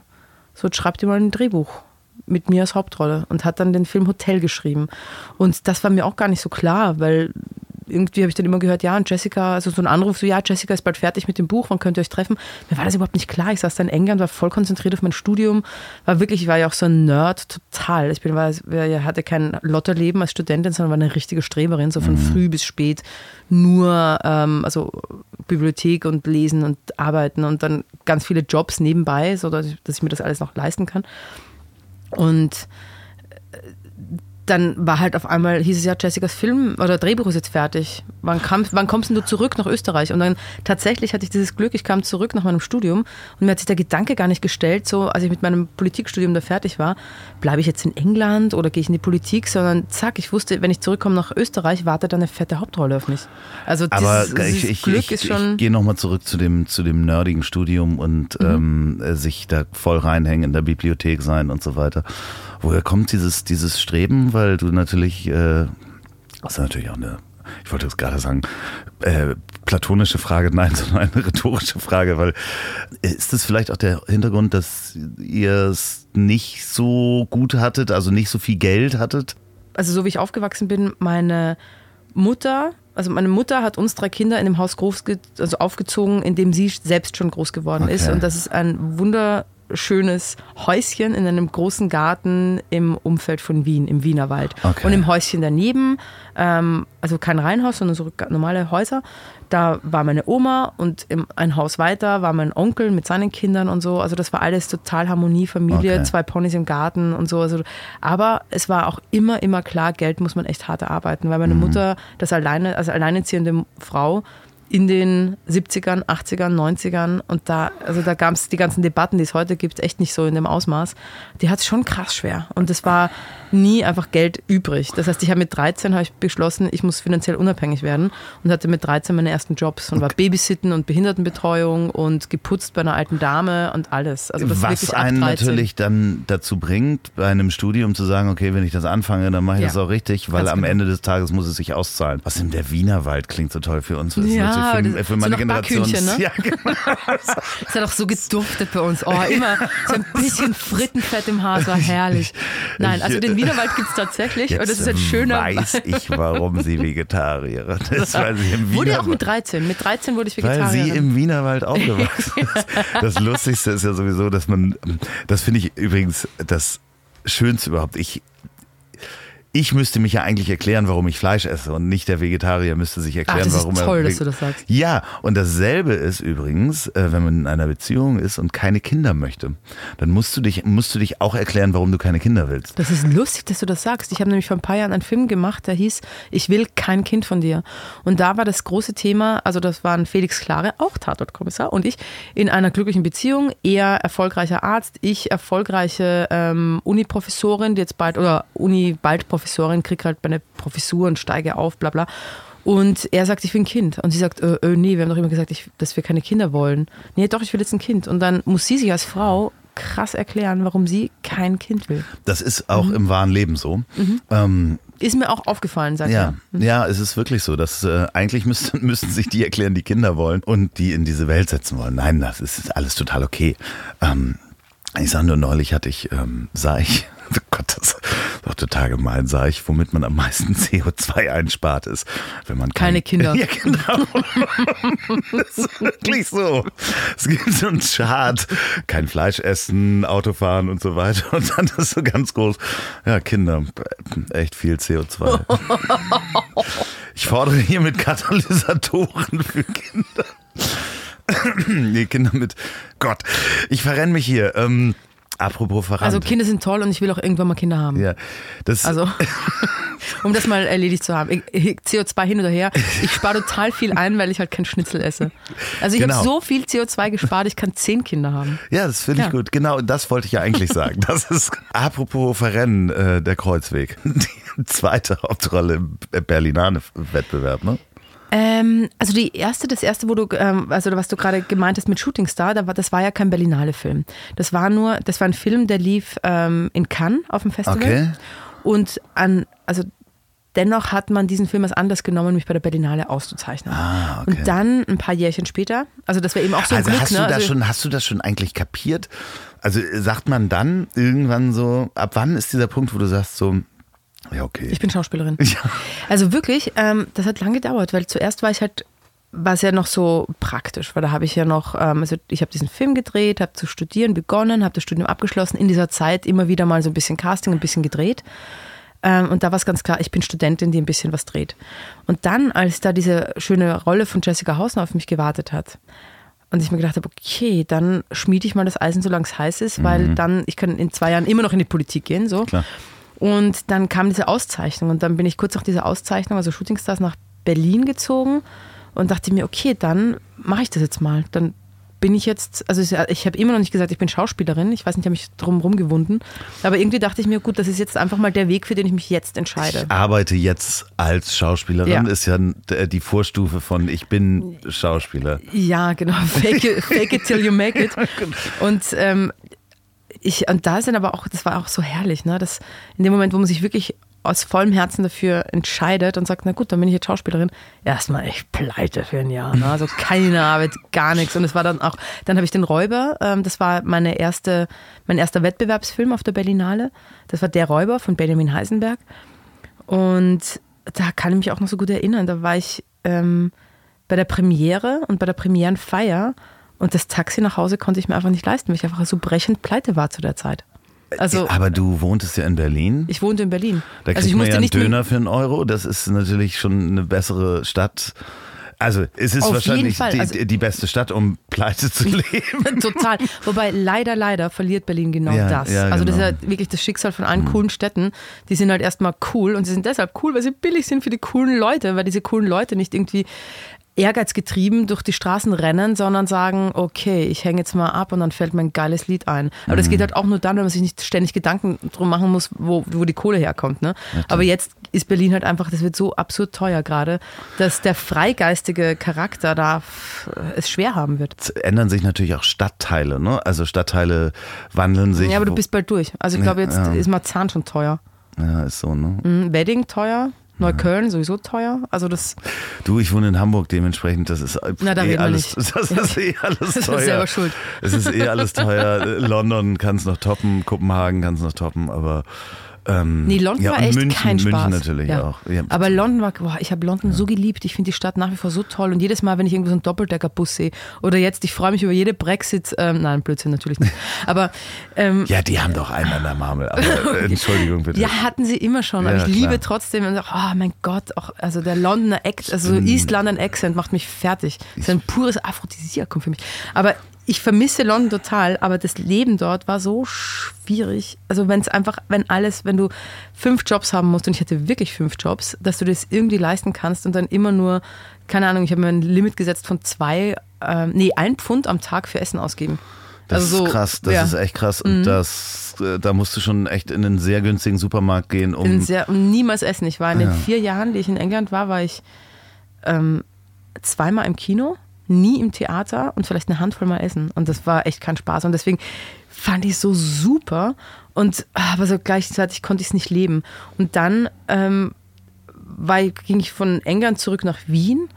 so schreib dir mal ein Drehbuch mit mir als Hauptrolle und hat dann den Film Hotel geschrieben. Und das war mir auch gar nicht so klar, weil irgendwie habe ich dann immer gehört, ja, und Jessica, also so ein Anruf, so, ja, Jessica ist bald fertig mit dem Buch, wann könnt ihr euch treffen? Mir war das überhaupt nicht klar. Ich saß da in England, war voll konzentriert auf mein Studium, war wirklich, ich war ja auch so ein Nerd, total. Ich bin, war, hatte kein Lotterleben als Studentin, sondern war eine richtige Streberin, so von mhm. früh bis spät nur, ähm, also Bibliothek und Lesen und Arbeiten und dann ganz viele Jobs nebenbei, so dass ich, dass ich mir das alles noch leisten kann. Und dann war halt auf einmal, hieß es ja, Jessicas Film oder Drehbuch ist jetzt fertig. Wann, kam, wann kommst du zurück nach Österreich? Und dann tatsächlich hatte ich dieses Glück, ich kam zurück nach meinem Studium und mir hat sich der Gedanke gar nicht gestellt, so als ich mit meinem Politikstudium da fertig war, bleibe ich jetzt in England oder gehe ich in die Politik, sondern zack, ich wusste, wenn ich zurückkomme nach Österreich, wartet dann eine fette Hauptrolle auf mich. Also Aber dieses, ich, ich, Glück ich, ist schon. Ich gehe nochmal zurück zu dem, zu dem nerdigen Studium und mhm. ähm, sich da voll reinhängen, in der Bibliothek sein und so weiter. Woher kommt dieses, dieses Streben? Weil du natürlich, äh, das ist natürlich auch eine, ich wollte jetzt gerade sagen, äh, platonische Frage, [LAUGHS] nein, sondern eine rhetorische Frage, weil äh, ist das vielleicht auch der Hintergrund, dass ihr es nicht so gut hattet, also nicht so viel Geld hattet? Also so wie ich aufgewachsen bin, meine Mutter, also meine Mutter hat uns drei Kinder in dem Haus groß, also aufgezogen, in dem sie selbst schon groß geworden okay. ist. Und das ist ein Wunder, wunderschönes Häuschen in einem großen Garten im Umfeld von Wien, im Wienerwald. Okay. Und im Häuschen daneben, ähm, also kein Reihenhaus, sondern so normale Häuser, da war meine Oma und im, ein Haus weiter war mein Onkel mit seinen Kindern und so. Also das war alles total Harmonie, Familie, Okay. zwei Ponys im Garten und so. Also, aber es war auch immer, immer klar, Geld muss man echt hart erarbeiten, weil meine Mhm. Mutter, das alleine, als alleinerziehende Frau, in den 70ern, 80ern, 90ern und da, also da gab es die ganzen Debatten, die es heute gibt, echt nicht so in dem Ausmaß. Die hat es schon krass schwer und es war nie einfach Geld übrig. Das heißt, ich habe mit 13 habe ich beschlossen, ich muss finanziell unabhängig werden und hatte mit 13 meine ersten Jobs und war Babysitten und Behindertenbetreuung und geputzt bei einer alten Dame und alles. Also das Was einen 13. natürlich dann dazu bringt, bei einem Studium zu sagen, okay, wenn ich das anfange, dann mache ich Ja. das auch richtig, weil Ganz am genau. Ende des Tages muss es sich auszahlen. Was in der Wienerwald klingt so toll für uns. Ja, natürlich für, das- für so meine nach Generation. Ne? Ja, genau. Es hat auch so geduftet bei uns. Oh, immer so ein bisschen Frittenfett im Haar, es war herrlich. Nein, also den Wienerwald gibt es tatsächlich und das ist ein schöner. weiß ich, warum sie Vegetarierin ist, weil sie im Wurde auch mit 13. Mit 13 wurde ich weil sie Vegetarierin. im Wienerwald aufgewachsen [LAUGHS] ist. Das Lustigste ist ja sowieso, dass man, das finde ich übrigens das Schönste überhaupt. Ich, ich müsste mich ja eigentlich erklären, warum ich Fleisch esse und nicht der Vegetarier müsste sich erklären, Ach, das ist warum toll, er. dass du das sagst. Ja, und dasselbe ist übrigens, äh, wenn man in einer Beziehung ist und keine Kinder möchte, dann musst du dich, musst du dich auch erklären, warum du keine Kinder willst. Das ist lustig, dass du das sagst. Ich habe nämlich vor ein paar Jahren einen Film gemacht, der hieß Ich will kein Kind von dir. Und da war das große Thema, also das waren Felix Klare, auch Tatortkommissar, und ich in einer glücklichen Beziehung, er erfolgreicher Arzt, ich erfolgreiche ähm, Uni-Professorin, die jetzt bald, oder Uni-bald Professorin, krieg halt meine Professur und steige auf, bla bla. Und er sagt, ich will ein Kind. Und sie sagt, äh, äh, nee, wir haben doch immer gesagt, ich, dass wir keine Kinder wollen. Nee, doch, ich will jetzt ein Kind. Und dann muss sie sich als Frau krass erklären, warum sie kein Kind will. Das ist auch Mhm. im wahren Leben so. Ähm, Ist mir auch aufgefallen seither. Ja, ja, es ist wirklich so. Dass, äh, eigentlich müssten, [LAUGHS] müssten sich die erklären, die Kinder wollen und die in diese Welt setzen wollen. Nein, das ist, alles total okay. Ähm, ich sage nur, neulich hatte ich, ähm, sah ich, [LAUGHS] oh Gott, das doch total gemein, sah ich, womit man am meisten [LAUGHS] CO2 einspart ist, wenn man kein- Keine Kinder. [LAUGHS] Ja, genau. [LAUGHS] das ist wirklich so. Es gibt so einen Chart, kein Fleisch essen, Autofahren und so weiter. Und dann ist so ganz groß, ja, Kinder, echt viel CO2. Ich fordere hiermit Katalysatoren für Kinder. nee, Kinder mit. Gott, ich verrenne mich hier. Ähm, apropos verrannt. Also Kinder sind toll und ich will auch irgendwann mal Kinder haben. ja, das, Also, [LAUGHS] um das mal erledigt zu haben. Ich, ich, CO2 hin oder her. Ich spare total viel ein, weil ich halt kein Schnitzel esse. Also ich Genau. habe so viel CO2 gespart, ich kann zehn Kinder haben. ja, das finde ich Ja. gut. Genau, das wollte ich ja eigentlich sagen. Das ist apropos Verrennen, äh, der Kreuzweg. [LAUGHS] Die zweite Hauptrolle im Berlinale-Wettbewerb, ne? Ähm, also die erste, das erste, wo du, ähm, also was du gerade gemeint hast mit Shooting Star, da war, das war ja kein Berlinale-Film. Das war nur, das war ein Film, der lief ähm, in Cannes auf dem Festival. Okay. Und an, also dennoch hat man diesen Film als Anlass genommen, mich bei der Berlinale auszuzeichnen. Ah, okay. Und dann ein paar Jährchen später, also das war eben auch so ein Also Glück, hast du ne? das also, schon, hast du das schon eigentlich kapiert? Also sagt man dann irgendwann so, ab wann ist dieser Punkt, wo du sagst so, ja okay. Ich bin Schauspielerin. [LAUGHS] Ja. Also wirklich, ähm, das hat lange gedauert, weil zuerst war ich halt, war es ja noch so praktisch, weil da habe ich ja noch, ähm, also ich habe diesen Film gedreht, habe zu studieren begonnen, habe das Studium abgeschlossen, in dieser Zeit immer wieder mal so ein bisschen Casting, ein bisschen gedreht. Ähm, und da war es ganz klar, ich bin Studentin, die ein bisschen was dreht. Und dann, als da diese schöne Rolle von Jessica Hausner auf mich gewartet hat, und ich mir gedacht habe, okay, dann schmiede ich mal das Eisen, solange es heiß ist, weil dann, ich kann in zwei Jahren immer noch in die Politik gehen, so. Klar. Und dann kam diese Auszeichnung und dann bin ich kurz nach dieser Auszeichnung, also Shooting Stars, nach Berlin gezogen und dachte mir, okay, dann mache ich das jetzt mal. Dann bin ich jetzt, also ich habe immer noch nicht gesagt, ich bin Schauspielerin. Ich weiß nicht, ich habe mich drum rumgewunden. Aber irgendwie dachte ich mir, gut, das ist jetzt einfach mal der Weg, für den ich mich jetzt entscheide. Ich arbeite jetzt als Schauspielerin, Ja. ist ja die Vorstufe von ich bin Schauspieler. Ja, genau. [LAUGHS] Fake it, fake it till you make it. Und ähm, ich, und da sind aber auch, das war auch so herrlich, ne? Dass in dem Moment, wo man sich wirklich aus vollem Herzen dafür entscheidet und sagt, na gut, dann bin ich jetzt Schauspielerin, erstmal echt pleite für ein Jahr. Ne? Also keine Arbeit, gar nichts. Und es war dann auch, dann habe ich den Räuber, ähm, das war meine erste, mein erster Wettbewerbsfilm auf der Berlinale. Das war Der Räuber von Benjamin Heisenberg. Und da kann ich mich auch noch so gut erinnern. Da war ich ähm, bei der Premiere und bei der Premierenfeier Und das Taxi nach Hause konnte ich mir einfach nicht leisten, weil ich einfach so brechend pleite war zu der Zeit. Also Aber du wohntest ja in Berlin. ich wohnte in Berlin. Da kriegt also ich man ja einen Döner für einen Euro. Das ist natürlich schon eine bessere Stadt. Also es ist Auf wahrscheinlich die, Also- die beste Stadt, um pleite zu [LAUGHS] leben. Total. Wobei leider, leider verliert Berlin genau Ja, das. ja, also das ist genau. ja wirklich das Schicksal von allen coolen Städten. Die sind halt erstmal cool und sie sind deshalb cool, weil sie billig sind für die coolen Leute, weil diese coolen Leute nicht irgendwie ehrgeizgetrieben durch die Straßen rennen, sondern sagen, okay, ich hänge jetzt mal ab und dann fällt mir ein geiles Lied ein. Aber das geht halt auch nur dann, wenn man sich nicht ständig Gedanken drum machen muss, wo, wo die Kohle herkommt. Ne? Aber jetzt ist Berlin halt einfach, das wird so absurd teuer gerade, dass der freigeistige Charakter da es schwer haben wird. Es ändern sich natürlich auch Stadtteile. Ne? Also Stadtteile wandeln sich. Ja, aber du bist bald durch. Also ich glaube, jetzt Ja. ist Marzahn schon teuer. Ja, ist so, ne? Mhm, Wedding teuer, Neukölln sowieso teuer. Also das, Du, ich wohne in Hamburg, dementsprechend, das ist Na, da eh alles, [LAUGHS] das ist eh alles [LAUGHS] Das ist teuer. selber schuld. Es ist eh alles teuer. London kann es noch toppen, Kopenhagen kann es noch toppen, aber ähm, nee, London ja, war echt München, kein Spaß. München natürlich ja. auch. Ja. Aber London war, boah, ich habe London so geliebt. Ich finde die Stadt nach wie vor so toll. Und jedes Mal, wenn ich irgendwo so einen Doppeldeckerbus sehe oder jetzt, ich freue mich über jede Brexit, ähm, nein, Blödsinn natürlich nicht. [LAUGHS] Aber ähm, ja, die haben doch einen an der Marmel. Aber, äh, [LAUGHS] Entschuldigung bitte. Ja, hatten sie immer schon. Aber ich liebe trotzdem. Und oh mein Gott, auch, also der Londoner Accent, also East London Accent macht mich fertig. Das ist ein pures Aphrodisiakum für mich. Aber ich vermisse London total, aber das Leben dort war so schwierig. Also wenn es einfach, wenn alles, wenn du fünf Jobs haben musst, und ich hatte wirklich fünf Jobs, dass du das irgendwie leisten kannst und dann immer nur, keine Ahnung, ich habe mir ein Limit gesetzt von zwei, ähm, nee, ein Pfund am Tag für Essen ausgeben. Das Also so, ist krass, das ja. Mhm. ist echt krass. Und das, äh, da musst du schon echt in einen sehr günstigen Supermarkt gehen, um. sehr, und niemals essen. Ich war in den Ja. vier Jahren, die ich in England war, war ich ähm, zweimal im Kino, nie im Theater und vielleicht eine Handvoll mal essen. Und das war echt kein Spaß. Und deswegen fand ich es so super. Und aber so gleichzeitig konnte ich es nicht leben. Und dann ähm, war, ging ich von England zurück nach Wien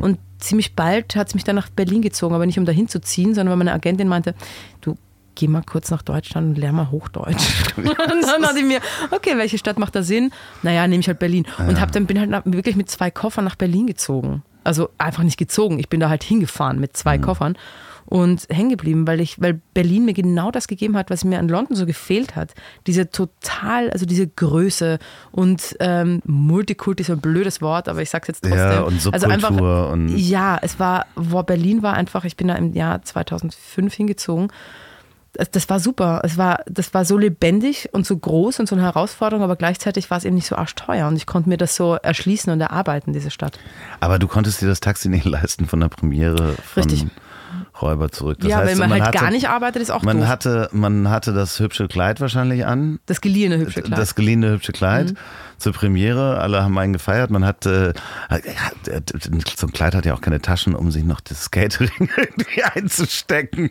und ziemlich bald hat es mich dann nach Berlin gezogen, aber nicht um dahin zu ziehen, sondern weil meine Agentin meinte, du geh mal kurz nach Deutschland und lern mal Hochdeutsch. [LAUGHS] und dann dachte ich mir, okay, welche Stadt macht da Sinn? Naja, nehme ich halt Berlin. Und hab dann bin halt nach, wirklich mit zwei Koffern nach Berlin gezogen. Also einfach nicht gezogen, ich bin da halt hingefahren mit zwei Koffern und hängen geblieben, weil ich, weil Berlin mir genau das gegeben hat, was mir an London so gefehlt hat. Diese total, also diese Größe und ähm, Multikulti ist so ein blödes Wort, aber ich sag's jetzt trotzdem. Ja, und also einfach, Subkultur und- ja, es war, wo Berlin war einfach, ich bin da im Jahr 2005 hingezogen. Das, war super. Es war, das war so lebendig und so groß und so eine Herausforderung, aber gleichzeitig war es eben nicht so arschteuer und ich konnte mir das so erschließen und erarbeiten, diese Stadt. Aber du konntest dir das Taxi nicht [LAUGHS] leisten von der Premiere von Richtig. Räuber zurück. Das ja, heißt, wenn man, halt hatte, gar nicht arbeitet, ist auch Man doof. hatte, man hatte das hübsche Kleid wahrscheinlich an. das geliehene hübsche Kleid. Mhm. Das geliehene hübsche Kleid zur Premiere. Alle haben einen gefeiert. Man hatte, äh, so ein Kleid hat ja auch keine Taschen, um sich noch das Skatering [LAUGHS] irgendwie einzustecken.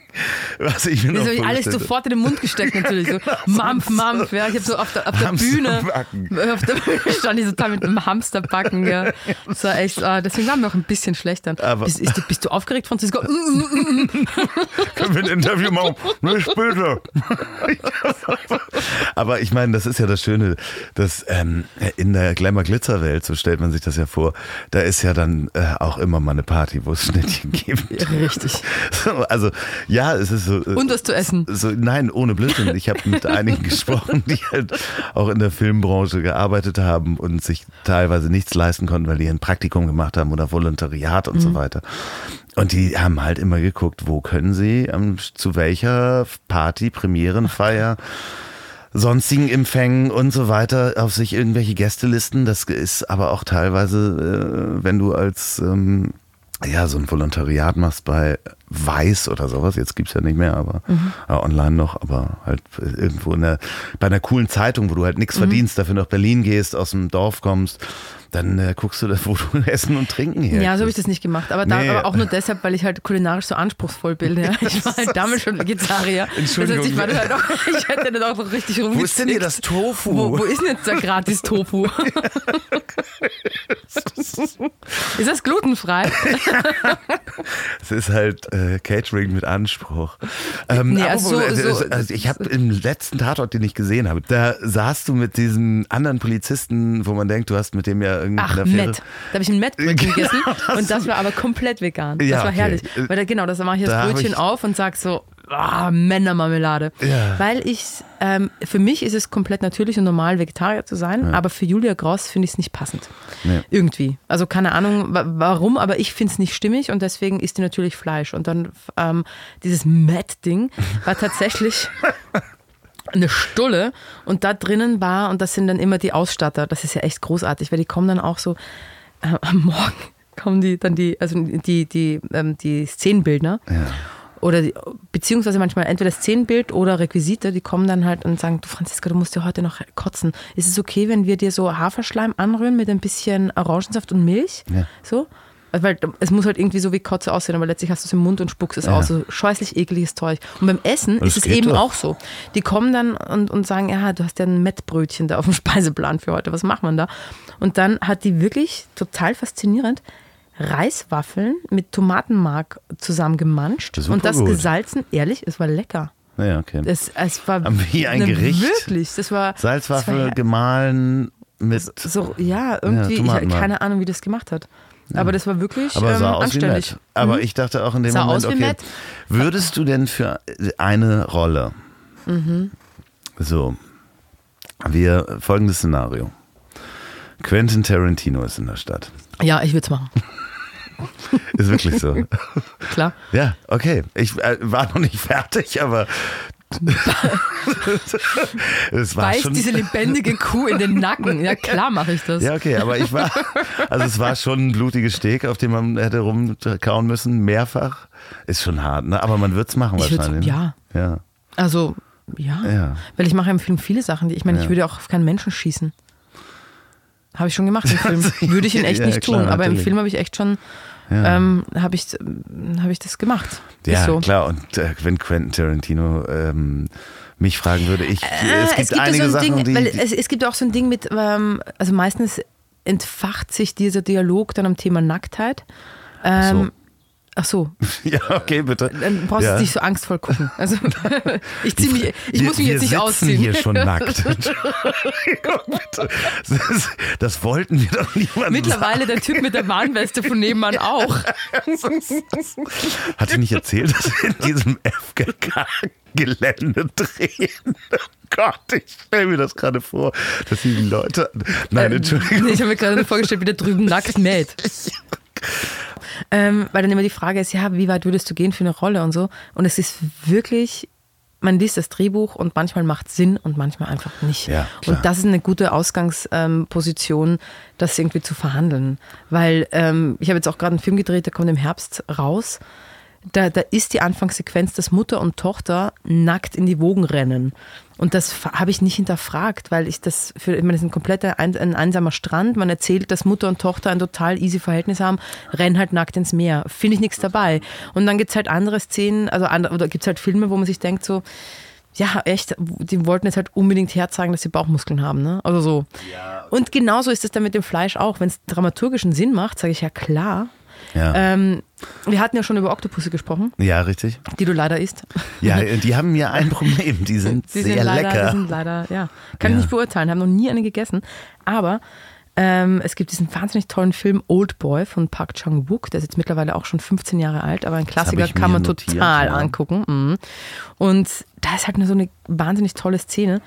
Was ich mir Das noch alles sofort in den Mund gesteckt [LAUGHS] natürlich. So, Mampf, Mampf. Ja. Ich habe so auf der, auf der Bühne, auf der Bühne stand ich total mit einem Hamsterbacken. Ja. Das war echt, ah, deswegen waren wir auch ein bisschen schlechter. Aber- bist, ist, bist du aufgeregt, Franziska? Mm, mm, mm. [LAUGHS] Können wir ein Interview machen? Nee, später. Aber ich meine, das ist ja das Schöne, dass ähm, in der Glamour-Glitzer-Welt, so stellt man sich das ja vor, da ist ja dann äh, auch immer mal eine Party, wo es Schnittchen gibt. [LAUGHS] Richtig. [LAUGHS] So, also ja, es ist so. äh, Und was zu essen. So, nein, ohne Blödsinn. Ich habe mit einigen [LAUGHS] gesprochen, die halt auch in der Filmbranche gearbeitet haben und sich teilweise nichts leisten konnten, weil die ein Praktikum gemacht haben oder Volontariat und so weiter. Und die haben halt immer geguckt, wo können sie, ähm, zu welcher Party, Premierenfeier, sonstigen Empfängen und so weiter auf sich irgendwelche Gästelisten. Das ist aber auch teilweise, äh, wenn du als ähm, ja, so ein Volontariat machst bei Weiß oder sowas, jetzt gibt's ja nicht mehr, aber äh, online noch, aber halt irgendwo in der, bei einer coolen Zeitung, wo du halt nichts verdienst, dafür nach Berlin gehst, aus dem Dorf kommst, dann äh, guckst du, da, wo [LAUGHS] du Essen und Trinken her. Ja, so habe ich das nicht gemacht. Aber, da, Nee. aber auch nur deshalb, weil ich halt kulinarisch so anspruchsvoll bin. Ja. [LAUGHS] Ich war halt damals schon Vegetarier. Entschuldigung. Das heißt, ich, war halt auch, [LAUGHS] ich hätte dann auch so richtig rumgezickt. Wo ist denn hier das Tofu? Wo, wo ist denn jetzt der gratis Tofu? [LAUGHS] Ist das glutenfrei? [LAUGHS] Es ist halt äh, Catering mit Anspruch. Ähm, Nee, also äh, so- so- also ich habe im letzten Tatort, den ich gesehen habe, da saßt du mit diesem anderen Polizisten, wo man denkt, du hast mit dem ja irgendwie Ach, Affäre. Met. Da habe ich ein Mettbrötchen [LAUGHS] gegessen und das war aber komplett vegan. Das Ja, war okay. herrlich. Weil da, genau, das mache ich das Da Brötchen ich- auf und sag so, ah, Männermarmelade. Ja. Weil ich, ähm, für mich ist es komplett natürlich und normal, Vegetarier zu sein, aber für Julia Gross finde ich es nicht passend. Nee. Irgendwie. Also keine Ahnung wa- warum, aber ich finde es nicht stimmig und deswegen isst die natürlich Fleisch. Und dann ähm, dieses Matt-Ding war tatsächlich [LAUGHS] eine Stulle und da drinnen war, und das sind dann immer die Ausstatter, das ist ja echt großartig, weil die kommen dann auch so äh, am Morgen kommen die dann die, also die, die, ähm, die Szenenbildner oder die, beziehungsweise manchmal entweder Szenenbild oder Requisite, die kommen dann halt und sagen, du Franziska, du musst ja heute noch kotzen. Ist es okay, wenn wir dir so Haferschleim anrühren mit ein bisschen Orangensaft und Milch? Ja. So? Also, Weil es muss halt irgendwie so wie Kotze aussehen, aber letztlich hast du es im Mund und spuckst es Ja. aus. So scheußlich ekliges Zeug. Und beim Essen Das ist es eben doch. auch so. Die kommen dann und, und sagen, ja, du hast ja ein Mettbrötchen da auf dem [LAUGHS] Speiseplan für heute. Was macht man da? Und dann hat die wirklich total faszinierend Reiswaffeln mit Tomatenmark zusammengemanscht Super und das gut. gesalzen. Ehrlich, es war lecker. Ja, okay. Es, es war Wie ein ne, Gericht. Wirklich, das war das Salzwaffel war, gemahlen mit. so ja irgendwie. ich Tomatenmark. habe keine Ahnung, wie das gemacht hat. Aber das war wirklich Aber ähm, anständig. Aber ich dachte auch in dem Sah Moment, okay, würdest du denn für eine Rolle, Mhm. so, wir, folgendes Szenario. Quentin Tarantino ist in der Stadt. Ja, ich würde es machen. [LAUGHS] [LAUGHS] Ist wirklich so. Klar. ja, okay. Ich äh, war noch nicht fertig, aber [LAUGHS] es war Beißt schon. diese lebendige Kuh in den Nacken. Ja, klar mache ich das. Ja, okay, aber ich war, also es war schon ein blutiges Steak, auf dem man hätte rumkauen müssen, mehrfach. Ist schon hart, ne? Aber man wird's machen Ich wahrscheinlich. ne? ja. Ja. Also, ja. Ja. Weil ich mache im Film viele Sachen, die ich meine, ich Ja. würde auch auf keinen Menschen schießen. Habe ich schon gemacht im Film. [LAUGHS] Würde ich in echt Ja, nicht klar, tun. Aber im natürlich. Film habe ich echt schon, Ja. ähm, habe ich, hab ich das gemacht. Ja, so. klar. Und äh, wenn Quentin Tarantino ähm, mich fragen würde, ich, Äh, es gibt ja einige so ein Sachen, Ding, die, weil die es, es gibt auch so ein Ding mit, ähm, also meistens entfacht sich dieser Dialog dann am Thema Nacktheit. Ähm, Ach so, [LAUGHS] ja, okay, bitte. dann brauchst du Ja. nicht so angstvoll gucken. Also [LAUGHS] ich zieh mich, ich Wir- muss mich wir jetzt nicht ausziehen. hier schon nackt. [LAUGHS] Entschuldigung, bitte. Das, das wollten wir doch niemandem Mittlerweile der Typ mit der Warnweste von nebenan auch. sagen. Hat sie nicht erzählt, dass wir in diesem FKK-Gelände drehen? Oh Gott, ich stelle mir das gerade vor, dass die Leute... Nein, Entschuldigung. Nee, ich habe mir gerade vorgestellt, wie der drüben nackt mäht. Ähm, weil dann immer die Frage ist, ja, wie weit würdest du gehen für eine Rolle und so. Und es ist wirklich, man liest das Drehbuch und manchmal macht Sinn und manchmal einfach nicht. Ja, und das ist eine gute Ausgangsposition, das irgendwie zu verhandeln. Weil ähm, ich habe jetzt auch gerade einen Film gedreht, der kommt im Herbst raus. Da, da ist die Anfangssequenz, dass Mutter und Tochter nackt in die Wogen rennen. Und das habe ich nicht hinterfragt, weil ich das für, ich meine, das ist ein kompletter ein, ein einsamer Strand. Man erzählt, dass Mutter und Tochter ein total easy Verhältnis haben, rennen halt nackt ins Meer. Finde ich nichts dabei. Und dann gibt es halt andere Szenen, also andere, oder gibt es halt Filme, wo man sich denkt, so, ja, echt, die wollten jetzt halt unbedingt herzeigen, dass sie Bauchmuskeln haben, ne? Also so. Und genauso ist es dann mit dem Fleisch auch. Wenn es dramaturgischen Sinn macht, sage ich ja klar. Ja, Ähm, wir hatten ja schon über Oktopusse gesprochen, ja richtig. die du leider isst. Ja, [LAUGHS] die haben ja ein Problem. Die sind Die sehr sind leider, lecker. Die sind leider, ja. Kann Ja. ich nicht beurteilen, haben noch nie eine gegessen. Aber ähm, es gibt diesen wahnsinnig tollen Film Old Boy von Park Chang-wook. Der ist jetzt mittlerweile auch schon 15 Jahre alt, aber ein Klassiker kann man notiert, total ja. angucken. Mhm. Und da ist halt nur so eine wahnsinnig tolle Szene.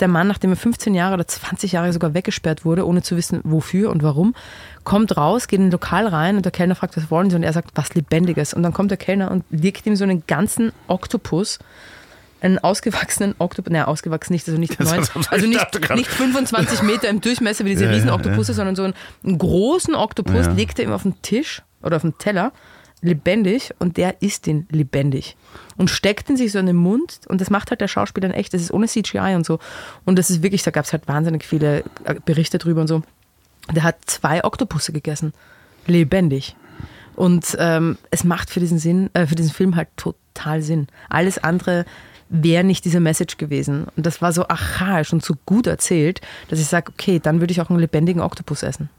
Der Mann, nachdem er 15 Jahre oder 20 Jahre sogar weggesperrt wurde, ohne zu wissen, wofür und warum, kommt raus, geht in ein Lokal rein und der Kellner fragt, was wollen Sie? Und er sagt, was Lebendiges. Und dann kommt der Kellner und legt ihm so einen ganzen Oktopus einen ausgewachsenen Oktopus, naja, ausgewachsen nicht, also nicht, Das- neun, das- also ich nicht, nicht 25 Meter im Durchmesser wie diese [LAUGHS] Ja, ja, riesen ja. Sondern so einen, einen großen Oktopus Ja. legt er ihm auf den Tisch oder auf den Teller, lebendig, und der isst ihn lebendig. Und steckt ihn sich so in den Mund und das macht halt der Schauspieler in echt, das ist ohne CGI und so. Und das ist wirklich, da gab es halt wahnsinnig viele äh, Berichte drüber und so. Der hat zwei Oktopusse gegessen. Lebendig. Und ähm, es macht für diesen Sinn, äh, für diesen Film halt total Sinn. Alles andere wäre nicht diese Message gewesen. Und das war so archaisch und so gut erzählt, dass ich sage, okay, dann würde ich auch einen lebendigen Oktopus essen.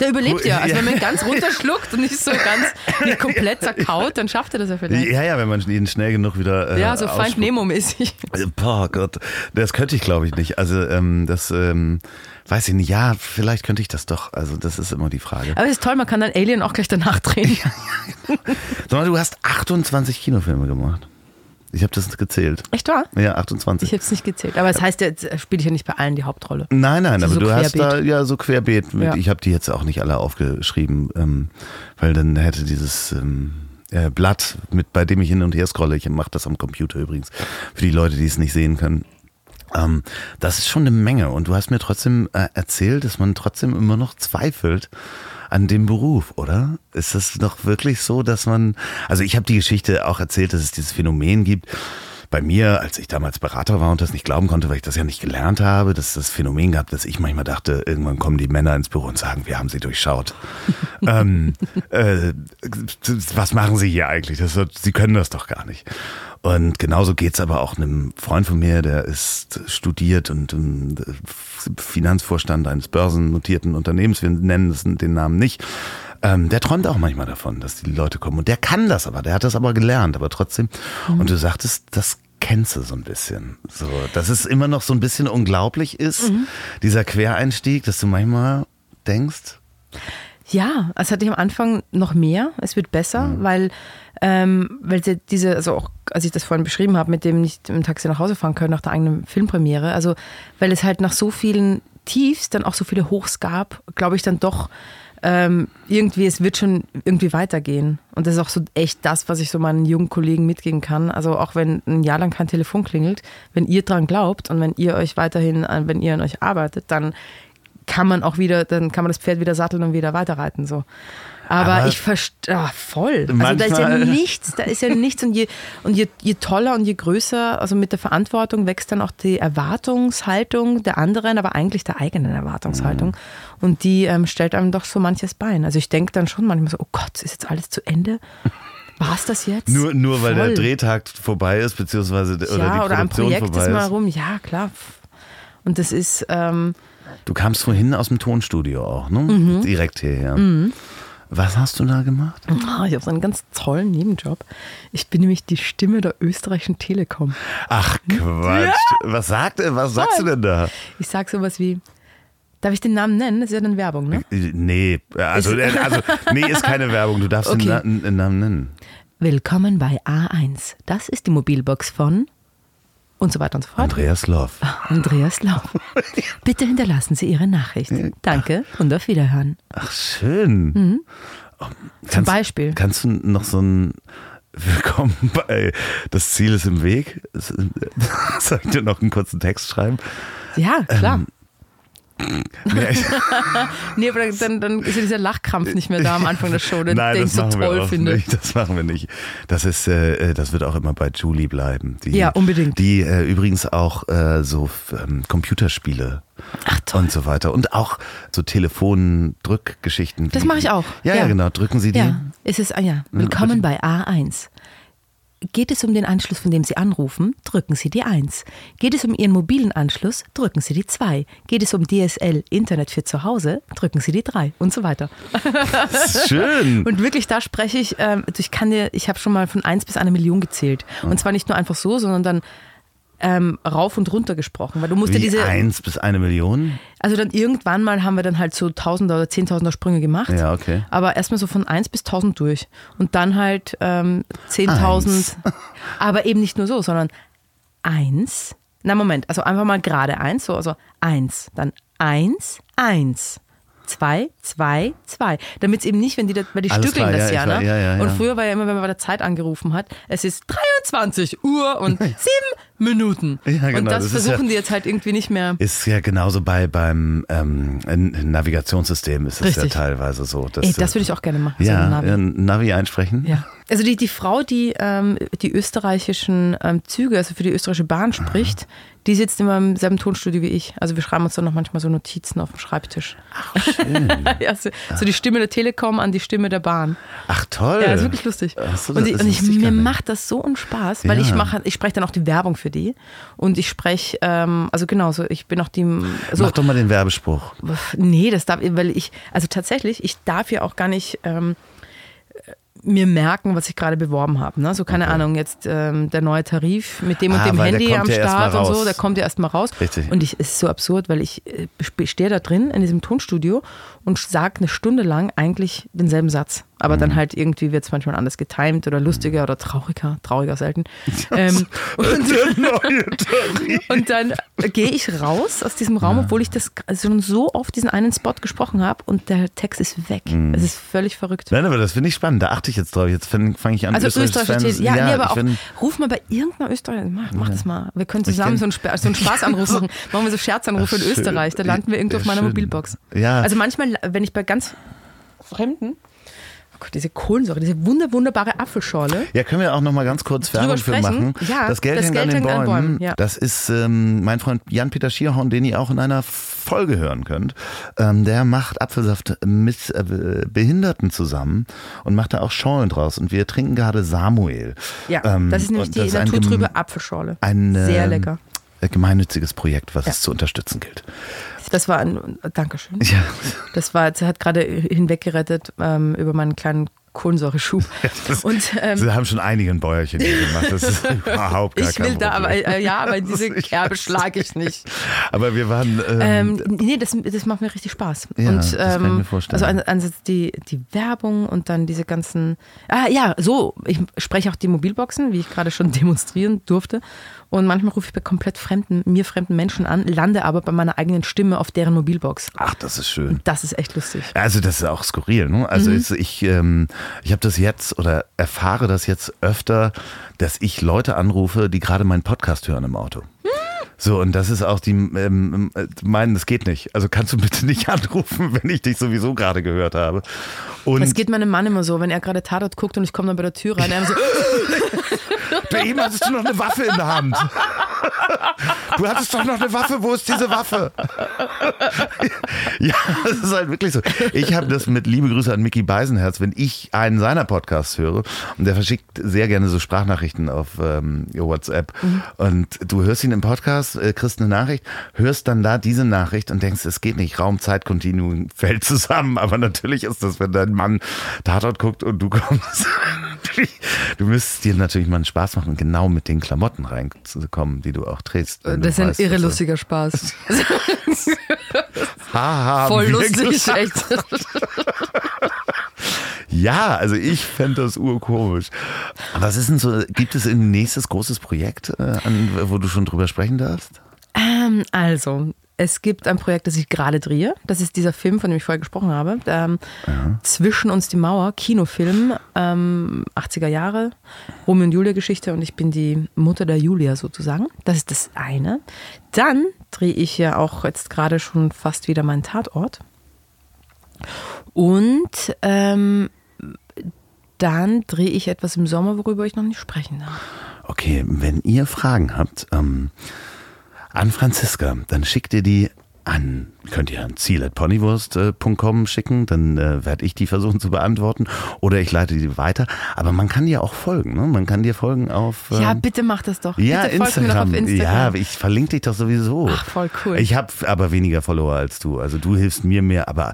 Der überlebt ja. Also wenn man ihn ganz runterschluckt und nicht so ganz nicht komplett zerkaut, dann schafft er das ja vielleicht. Ja, ja, wenn man ihn schnell genug wieder. Äh, Ja, so Feind. Nemo-mäßig. Äh, Boah Gott, das könnte ich glaube ich nicht. Also ähm, das ähm, weiß ich nicht. Ja, vielleicht könnte ich das doch. Also das ist immer die Frage. Aber es ist toll, man kann dann Alien auch gleich danach drehen. [LAUGHS] Sag mal, du hast 28 Kinofilme gemacht. Ich habe das gezählt. Echt wahr? Ja, 28. Ich habe es nicht gezählt. Aber es das heißt, jetzt spiele ich ja nicht bei allen die Hauptrolle. Nein, nein, aber so du hast da querbeet. ja so querbeet. Ja. Ich habe die jetzt auch nicht alle aufgeschrieben, ähm, weil dann hätte dieses ähm, äh, Blatt, mit bei dem ich hin und her scrolle, ich mache das am Computer übrigens, für die Leute, die es nicht sehen können. Ähm, das ist schon eine Menge und du hast mir trotzdem äh, erzählt, dass man trotzdem immer noch zweifelt an dem Beruf, oder? Ist das doch wirklich so, dass man, also ich habe die Geschichte auch erzählt, dass es dieses Phänomen gibt, bei mir, als ich damals Berater war und das nicht glauben konnte, weil ich das ja nicht gelernt habe, dass das Phänomen gab, dass ich manchmal dachte, irgendwann kommen die Männer ins Büro und sagen, wir haben sie durchschaut. [LAUGHS] ähm, äh, was machen sie hier eigentlich? Das, sie können das doch gar nicht. Und genauso geht's aber auch einem Freund von mir, der ist studiert und ähm, Finanzvorstand eines börsennotierten Unternehmens, wir nennen es den Namen nicht. Ähm, der träumt auch manchmal davon, dass die Leute kommen. Und der kann das aber, der hat das aber gelernt, aber trotzdem. Und du sagtest, das kennst du so ein bisschen. So, dass es immer noch so ein bisschen unglaublich ist, dieser Quereinstieg, dass du manchmal denkst, Ja, es hatte ich am Anfang noch mehr. Es wird besser, weil, ähm, weil sie diese, also auch als ich das vorhin beschrieben habe, mit dem nicht im Taxi nach Hause fahren können nach der eigenen Filmpremiere, also weil es halt nach so vielen Tiefs dann auch so viele Hochs gab, glaube ich dann doch ähm, irgendwie, es wird schon irgendwie weitergehen. Und das ist auch so echt das, was ich so meinen jungen Kollegen mitgeben kann. Also auch wenn ein Jahr lang kein Telefon klingelt, wenn ihr dran glaubt und wenn ihr euch weiterhin, an- wenn ihr an euch arbeitet, dann kann man auch wieder, dann kann man das Pferd wieder satteln und wieder weiterreiten. So. Aber, Aber ich verstehe, ah, voll. Also da ist ja nichts, da ist ja nichts. Und je, und je, je toller und je größer, also mit der Verantwortung wächst dann auch die Erwartungshaltung der anderen, aber eigentlich der eigenen Erwartungshaltung. Mhm. Und die ähm, stellt einem doch so manches Bein. Also ich denke dann schon manchmal so, oh Gott, ist jetzt alles zu Ende? War es das jetzt? nur, nur weil der. Drehtag vorbei ist, beziehungsweise oder die ja, oder ein Produktion Projekt vorbei ist mal rum. Ja, klar. Und das ist, ähm, Du kamst vorhin aus dem Tonstudio auch, ne? Mhm. Direkt hierher. Was hast du da gemacht? Ah, Ich habe so einen ganz tollen Nebenjob. Ich bin nämlich die Stimme der österreichischen Telekom. Ach Quatsch. Was sagt was sagst du denn da? Ich sage sowas wie, darf ich den Namen nennen? Das ist ja dann Werbung, ne? Nee, also, Ist- äh, also nee, ist keine [LAUGHS] Werbung. Du darfst Okay. den, Na den Namen nennen. Willkommen bei A1. Das ist die Mobilbox von und so weiter und so fort. Andreas Loff. Andreas Lau. [LAUGHS] Bitte hinterlassen Sie Ihre Nachricht. Danke und auf Wiederhören. Ach, schön. Oh, Zum kannst- Beispiel. Kannst du noch so ein Willkommen bei Das Ziel ist im Weg? [LAUGHS] Soll ich dir noch einen kurzen Text schreiben? Ja, klar. Ich, [LAUGHS] nee, aber dann, dann ist ja dieser Lachkrampf nicht mehr da am Anfang der Show, den, Nein, den ich das so machen wir toll finde. nicht. Das machen wir nicht. Das ist, äh, das wird auch immer bei Julie bleiben. Die, Ja, unbedingt. Die äh, übrigens auch äh, so ähm, Computerspiele Ach und so weiter und auch so Telefondrückgeschichten. Das mache ich auch. Ja, ja, genau. Drücken Sie die. Ja, es ist, ah ja, willkommen bei A1. Geht es um den Anschluss, von dem Sie anrufen, drücken Sie die 1. Geht es um Ihren mobilen Anschluss, drücken Sie die 2. Geht es um DSL Internet für zu Hause, drücken Sie die 3 und so weiter. Schön. [LAUGHS] Und wirklich, da spreche ich, ähm, also ich kann dir, ich habe schon mal von 1 bis eine Million gezählt. Und zwar nicht nur einfach so, sondern dann ähm, rauf und runter gesprochen. Weil du musst ja Wie diese, eins bis eine Million? also dann irgendwann mal haben wir dann halt so Tausender oder Zehntausender Sprünge gemacht. Ja, okay. Aber erstmal so von 1 bis 1000 durch. Und dann halt ähm, 10.000. [LAUGHS] Aber eben nicht nur so, sondern 1. Na Moment, also einfach mal gerade 1, so, also 1, dann 1, 1. 2, 2, 2. Damit es eben nicht, wenn die, da- weil die Alles stückeln klar, das ja, ich war- ne? ja, ja, Und früher war ja immer, wenn man bei der Zeit angerufen hat, es ist 23 Uhr und [LAUGHS] 7 Minuten. Ja, genau, und das, das versuchen ja- die jetzt halt irgendwie nicht mehr. Ist ja genauso bei beim ähm, Navigationssystem ist es ja teilweise so. Dass, Ey, das würde ich auch gerne machen. so ja, ein Navi. Navi einsprechen. Ja. Also die, die Frau, die ähm, die österreichischen ähm, Züge, also für die österreichische Bahn spricht, Die sitzt immer im selben Tonstudio wie ich. Also wir schreiben uns dann noch manchmal so Notizen auf dem Schreibtisch. Ach, schön. [LAUGHS] ja, so, so die Stimme der Telekom an die Stimme der Bahn. Ach, toll. Ja, das ist wirklich lustig. So, und das und ich, mir macht das so einen Spaß, weil Ja. ich mache, ich spreche dann auch die Werbung für die. Und ich spreche, ähm, also genau, so, ich bin auch die. So, Mach doch mal den Werbespruch. Nee, das darf, weil ich, also tatsächlich, ich darf ja auch gar nicht ähm, mir merken, was ich gerade beworben habe. Ne? So, keine Okay. Ahnung, jetzt ähm, der neue Tarif mit dem und Ah, dem Handy am Start und so, der kommt ja erst mal raus. Richtig. Und ich, es ist so absurd, weil ich äh, stehe da drin in diesem Tonstudio und sage eine Stunde lang eigentlich denselben Satz. Aber Mhm. dann halt irgendwie wird es manchmal anders getimt oder lustiger oder trauriger, trauriger selten. ähm, [LAUGHS] und, [LAUGHS] und dann gehe ich raus aus diesem Raum, obwohl ich das schon so oft diesen einen Spot gesprochen habe und der Text ist weg. Mhm. Es ist völlig verrückt. Nein, aber das finde ich spannend. Da achte ich jetzt drauf. Jetzt fange fang ich an. Also österreichische Fans- Titel. Ja, nee, aber auch, find- ruf mal bei irgendeiner Österreicher, mach, mach das mal. Wir können zusammen so einen, so einen Spaßanruf [LAUGHS] machen. Machen wir so Scherzanrufe in. Österreich. Da landen wir irgendwo Ja, auf meiner schön. Mobilbox. Ja. Also manchmal, wenn ich bei ganz Fremden, oh Gott, diese Kohlensäure, diese wunder, wunderbare Apfelschorle. Ja, können wir auch noch mal ganz kurz Werbung für machen. Ja, das Geld das hängt Geld an den hängt an Bäumen. Bäumen, ja. Das ist ähm, mein Freund Jan-Peter Schierhorn, den ihr auch in einer Folge hören könnt. Ähm, der macht Apfelsaft mit äh, Behinderten zusammen und macht da auch Schorlen draus. Und wir trinken gerade Samuel. Ja, Ähm, das ist nämlich die naturtrübe Apfelschorle. Ein Sehr ähm, lecker. äh, gemeinnütziges Projekt, was Ja. es zu unterstützen gilt. Das war ein, Dankeschön. Ja. Das war, sie hat gerade hinweggerettet ähm, über meinen kleinen Kohlensäureschub. [LAUGHS] Und ähm, Sie haben schon einige ein Bäuerchen hier gemacht. Das ist [LAUGHS] überhaupt gar ich kein will da, aber äh, ja, aber [LAUGHS] diese Kerbe schlage ich nicht. Aber wir waren. Ähm, Ähm, nee, das, das macht mir richtig Spaß. Ja, und, das kann ich mir vorstellen. Also ein- einerseits die, die Werbung und dann diese ganzen. Ah ja, so, ich spreche auch die Mobilboxen, wie ich gerade schon demonstrieren durfte. Und manchmal rufe ich bei komplett fremden, mir fremden Menschen an, lande aber bei meiner eigenen Stimme auf deren Mobilbox. ach, das ist schön. Das ist echt lustig. Also das ist auch skurril. Ne? Mhm. Also ist, ich, ähm, ich habe das jetzt oder erfahre das jetzt öfter, dass ich Leute anrufe, die gerade meinen Podcast hören im Auto. So, und das ist auch die, ähm, äh, meinen, das geht nicht. Also kannst du bitte nicht [LAUGHS] anrufen, wenn ich dich sowieso gerade gehört habe. Und Das geht meinem Mann immer so, wenn er gerade Tatort guckt und ich komme dann bei der Tür rein, er so, [LAUGHS] du, eben hattest du noch eine Waffe in der Hand. [LAUGHS] Du hattest doch noch eine Waffe, wo ist diese Waffe? ja, das ist halt wirklich so. Ich habe das mit liebe Grüße an Mickey Beisenherz, wenn ich einen seiner Podcasts höre, und der verschickt sehr gerne so Sprachnachrichten auf ähm, WhatsApp, und du hörst ihn im Podcast, äh, kriegst eine Nachricht, hörst dann da diese Nachricht und denkst, es geht nicht, Raum-Zeit-Kontinuum fällt zusammen, aber natürlich ist das, wenn dein Mann Tatort guckt und du kommst, [LAUGHS] du müsstest dir natürlich mal einen Spaß machen, genau mit den Klamotten reinzukommen, die du auch trägst. wenn das ist ein irre lustiger Spaß. [LAUGHS] Haha, [LAUGHS] Voll lustig, gesagt. echt. [LAUGHS] Ja, also ich fände das urkomisch. Was ist denn so, gibt es ein nächstes großes Projekt, äh, an, wo du schon drüber sprechen darfst? Ähm, also, es gibt ein Projekt, das ich gerade drehe. Das ist dieser Film, von dem ich vorher gesprochen habe. Ähm, Zwischen uns die Mauer, Kinofilm, ähm, 80er Jahre, Romeo und Julia Geschichte und ich bin die Mutter der Julia sozusagen. Das ist das eine. Dann drehe ich ja auch jetzt gerade schon fast wieder meinen Tatort. Und ähm, dann drehe ich etwas im Sommer, worüber ich noch nicht sprechen darf. Okay, wenn ihr Fragen habt ähm, an Franziska, dann schickt ihr die an, könnt ihr an ziel.ponywurst.com schicken, dann äh, werde ich die versuchen zu beantworten oder ich leite die weiter. Aber man kann dir auch folgen, ne? Man kann dir folgen auf Ja, ähm, bitte mach das doch. Ja, mir doch Instagram. Instagram. Ja, ich verlinke dich doch sowieso. Ach, voll cool. Ich habe aber weniger Follower als du. Also du hilfst mir mehr, aber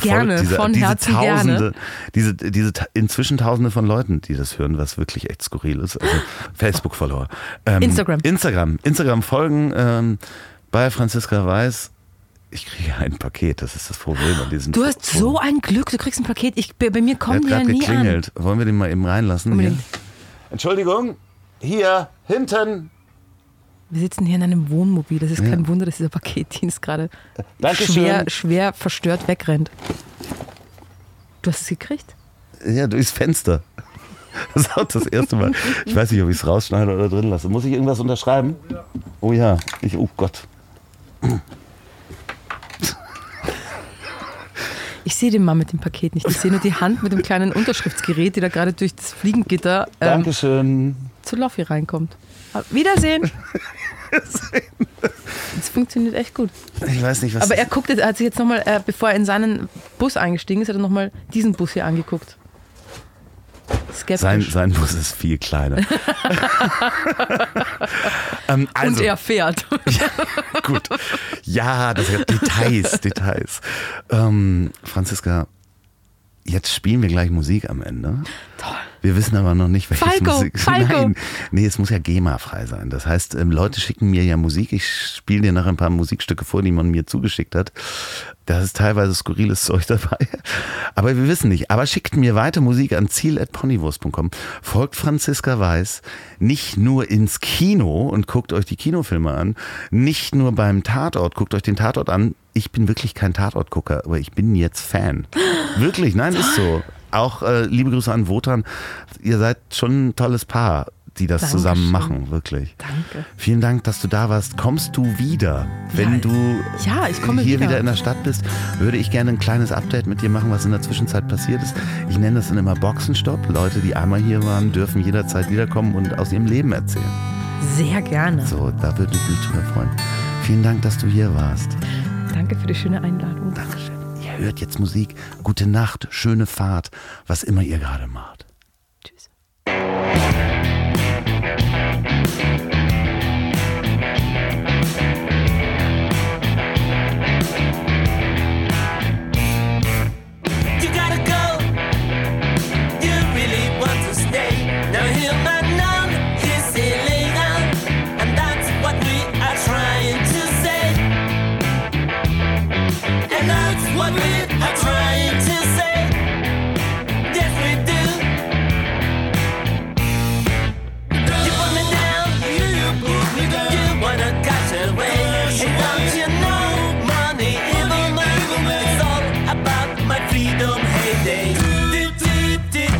Gerne, diese, von diese Herzen Tausende, gerne. diese, diese inzwischen Tausende von Leuten, die das hören, was wirklich echt skurril ist. Also [LAUGHS] Facebook-Follower. Ähm, Instagram. Instagram. Instagram folgen ähm, bei Franziska Weiß. Ich kriege ein Paket, das ist das Problem an diesem Du hast so ein Glück, du kriegst ein Paket. Ich, bei mir kommen die ja gerade nie an. geklingelt. Wollen wir den mal eben reinlassen? Hier? Entschuldigung, hier, hinten. Wir sitzen hier in einem Wohnmobil. Das ist kein Wunder, dass dieser Paketdienst gerade schwer, schwer verstört wegrennt. Du hast es gekriegt? Ja, durchs Fenster. [LAUGHS] Das ist auch das erste Mal. Ich weiß nicht, ob ich es rausschneide oder drin lasse. Muss ich irgendwas unterschreiben? Oh ja. Ich, oh Gott. Ich sehe den Mann mit dem Paket nicht. Ich sehe nur die Hand mit dem kleinen Unterschriftsgerät, die da gerade durch das Fliegengitter ähm, Dankeschön. zu Loffi reinkommt. Wiedersehen. Es funktioniert echt gut. Ich weiß nicht, was. Aber er guckt jetzt, er hat sich jetzt nochmal, äh, bevor er in seinen Bus eingestiegen ist, hat er nochmal diesen Bus hier angeguckt. Skeptisch. sein, sein Bus ist viel kleiner. [LAUGHS] ähm, also, Und er fährt. [LAUGHS] gut. Ja, das Details, Details. Ähm, Franziska, jetzt spielen wir gleich Musik am Ende. Toll. Wir wissen aber noch nicht, welche Falco, Musik. [LAUGHS] Falco. Nein, nee, es muss ja GEMA-frei sein. Das heißt, ähm, Leute schicken mir ja Musik. Ich spiele dir noch ein paar Musikstücke vor, die man mir zugeschickt hat. Da ist teilweise skurriles [LAUGHS] Zeug dabei. Aber wir wissen nicht. Aber schickt mir weiter Musik an ziel.ponywurst.com. Folgt Franziska Weiß nicht nur ins Kino und guckt euch die Kinofilme an. Nicht nur beim Tatort. Guckt euch den Tatort an. Ich bin wirklich kein Tatortgucker, aber ich bin jetzt Fan. [GASPS] Wirklich, nein, ist so. Auch äh, liebe Grüße an Wotan. Ihr seid schon ein tolles Paar, die das Dankeschön. zusammen machen, wirklich. Danke. Vielen Dank, dass du da warst. Kommst du wieder? Wenn Ja, du ja, ich komme hier wieder. wieder in der Stadt bist, würde ich gerne ein kleines Update mit dir machen, was in der Zwischenzeit passiert ist. Ich nenne das dann immer Boxenstopp. Leute, die einmal hier waren, dürfen jederzeit wiederkommen und aus ihrem Leben erzählen. Sehr gerne. So, da würde ich mich drüber freuen. Vielen Dank, dass du hier warst. Danke für die schöne Einladung. Dankeschön. Hört jetzt Musik. Gute Nacht, schöne Fahrt, was immer ihr gerade macht.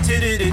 titted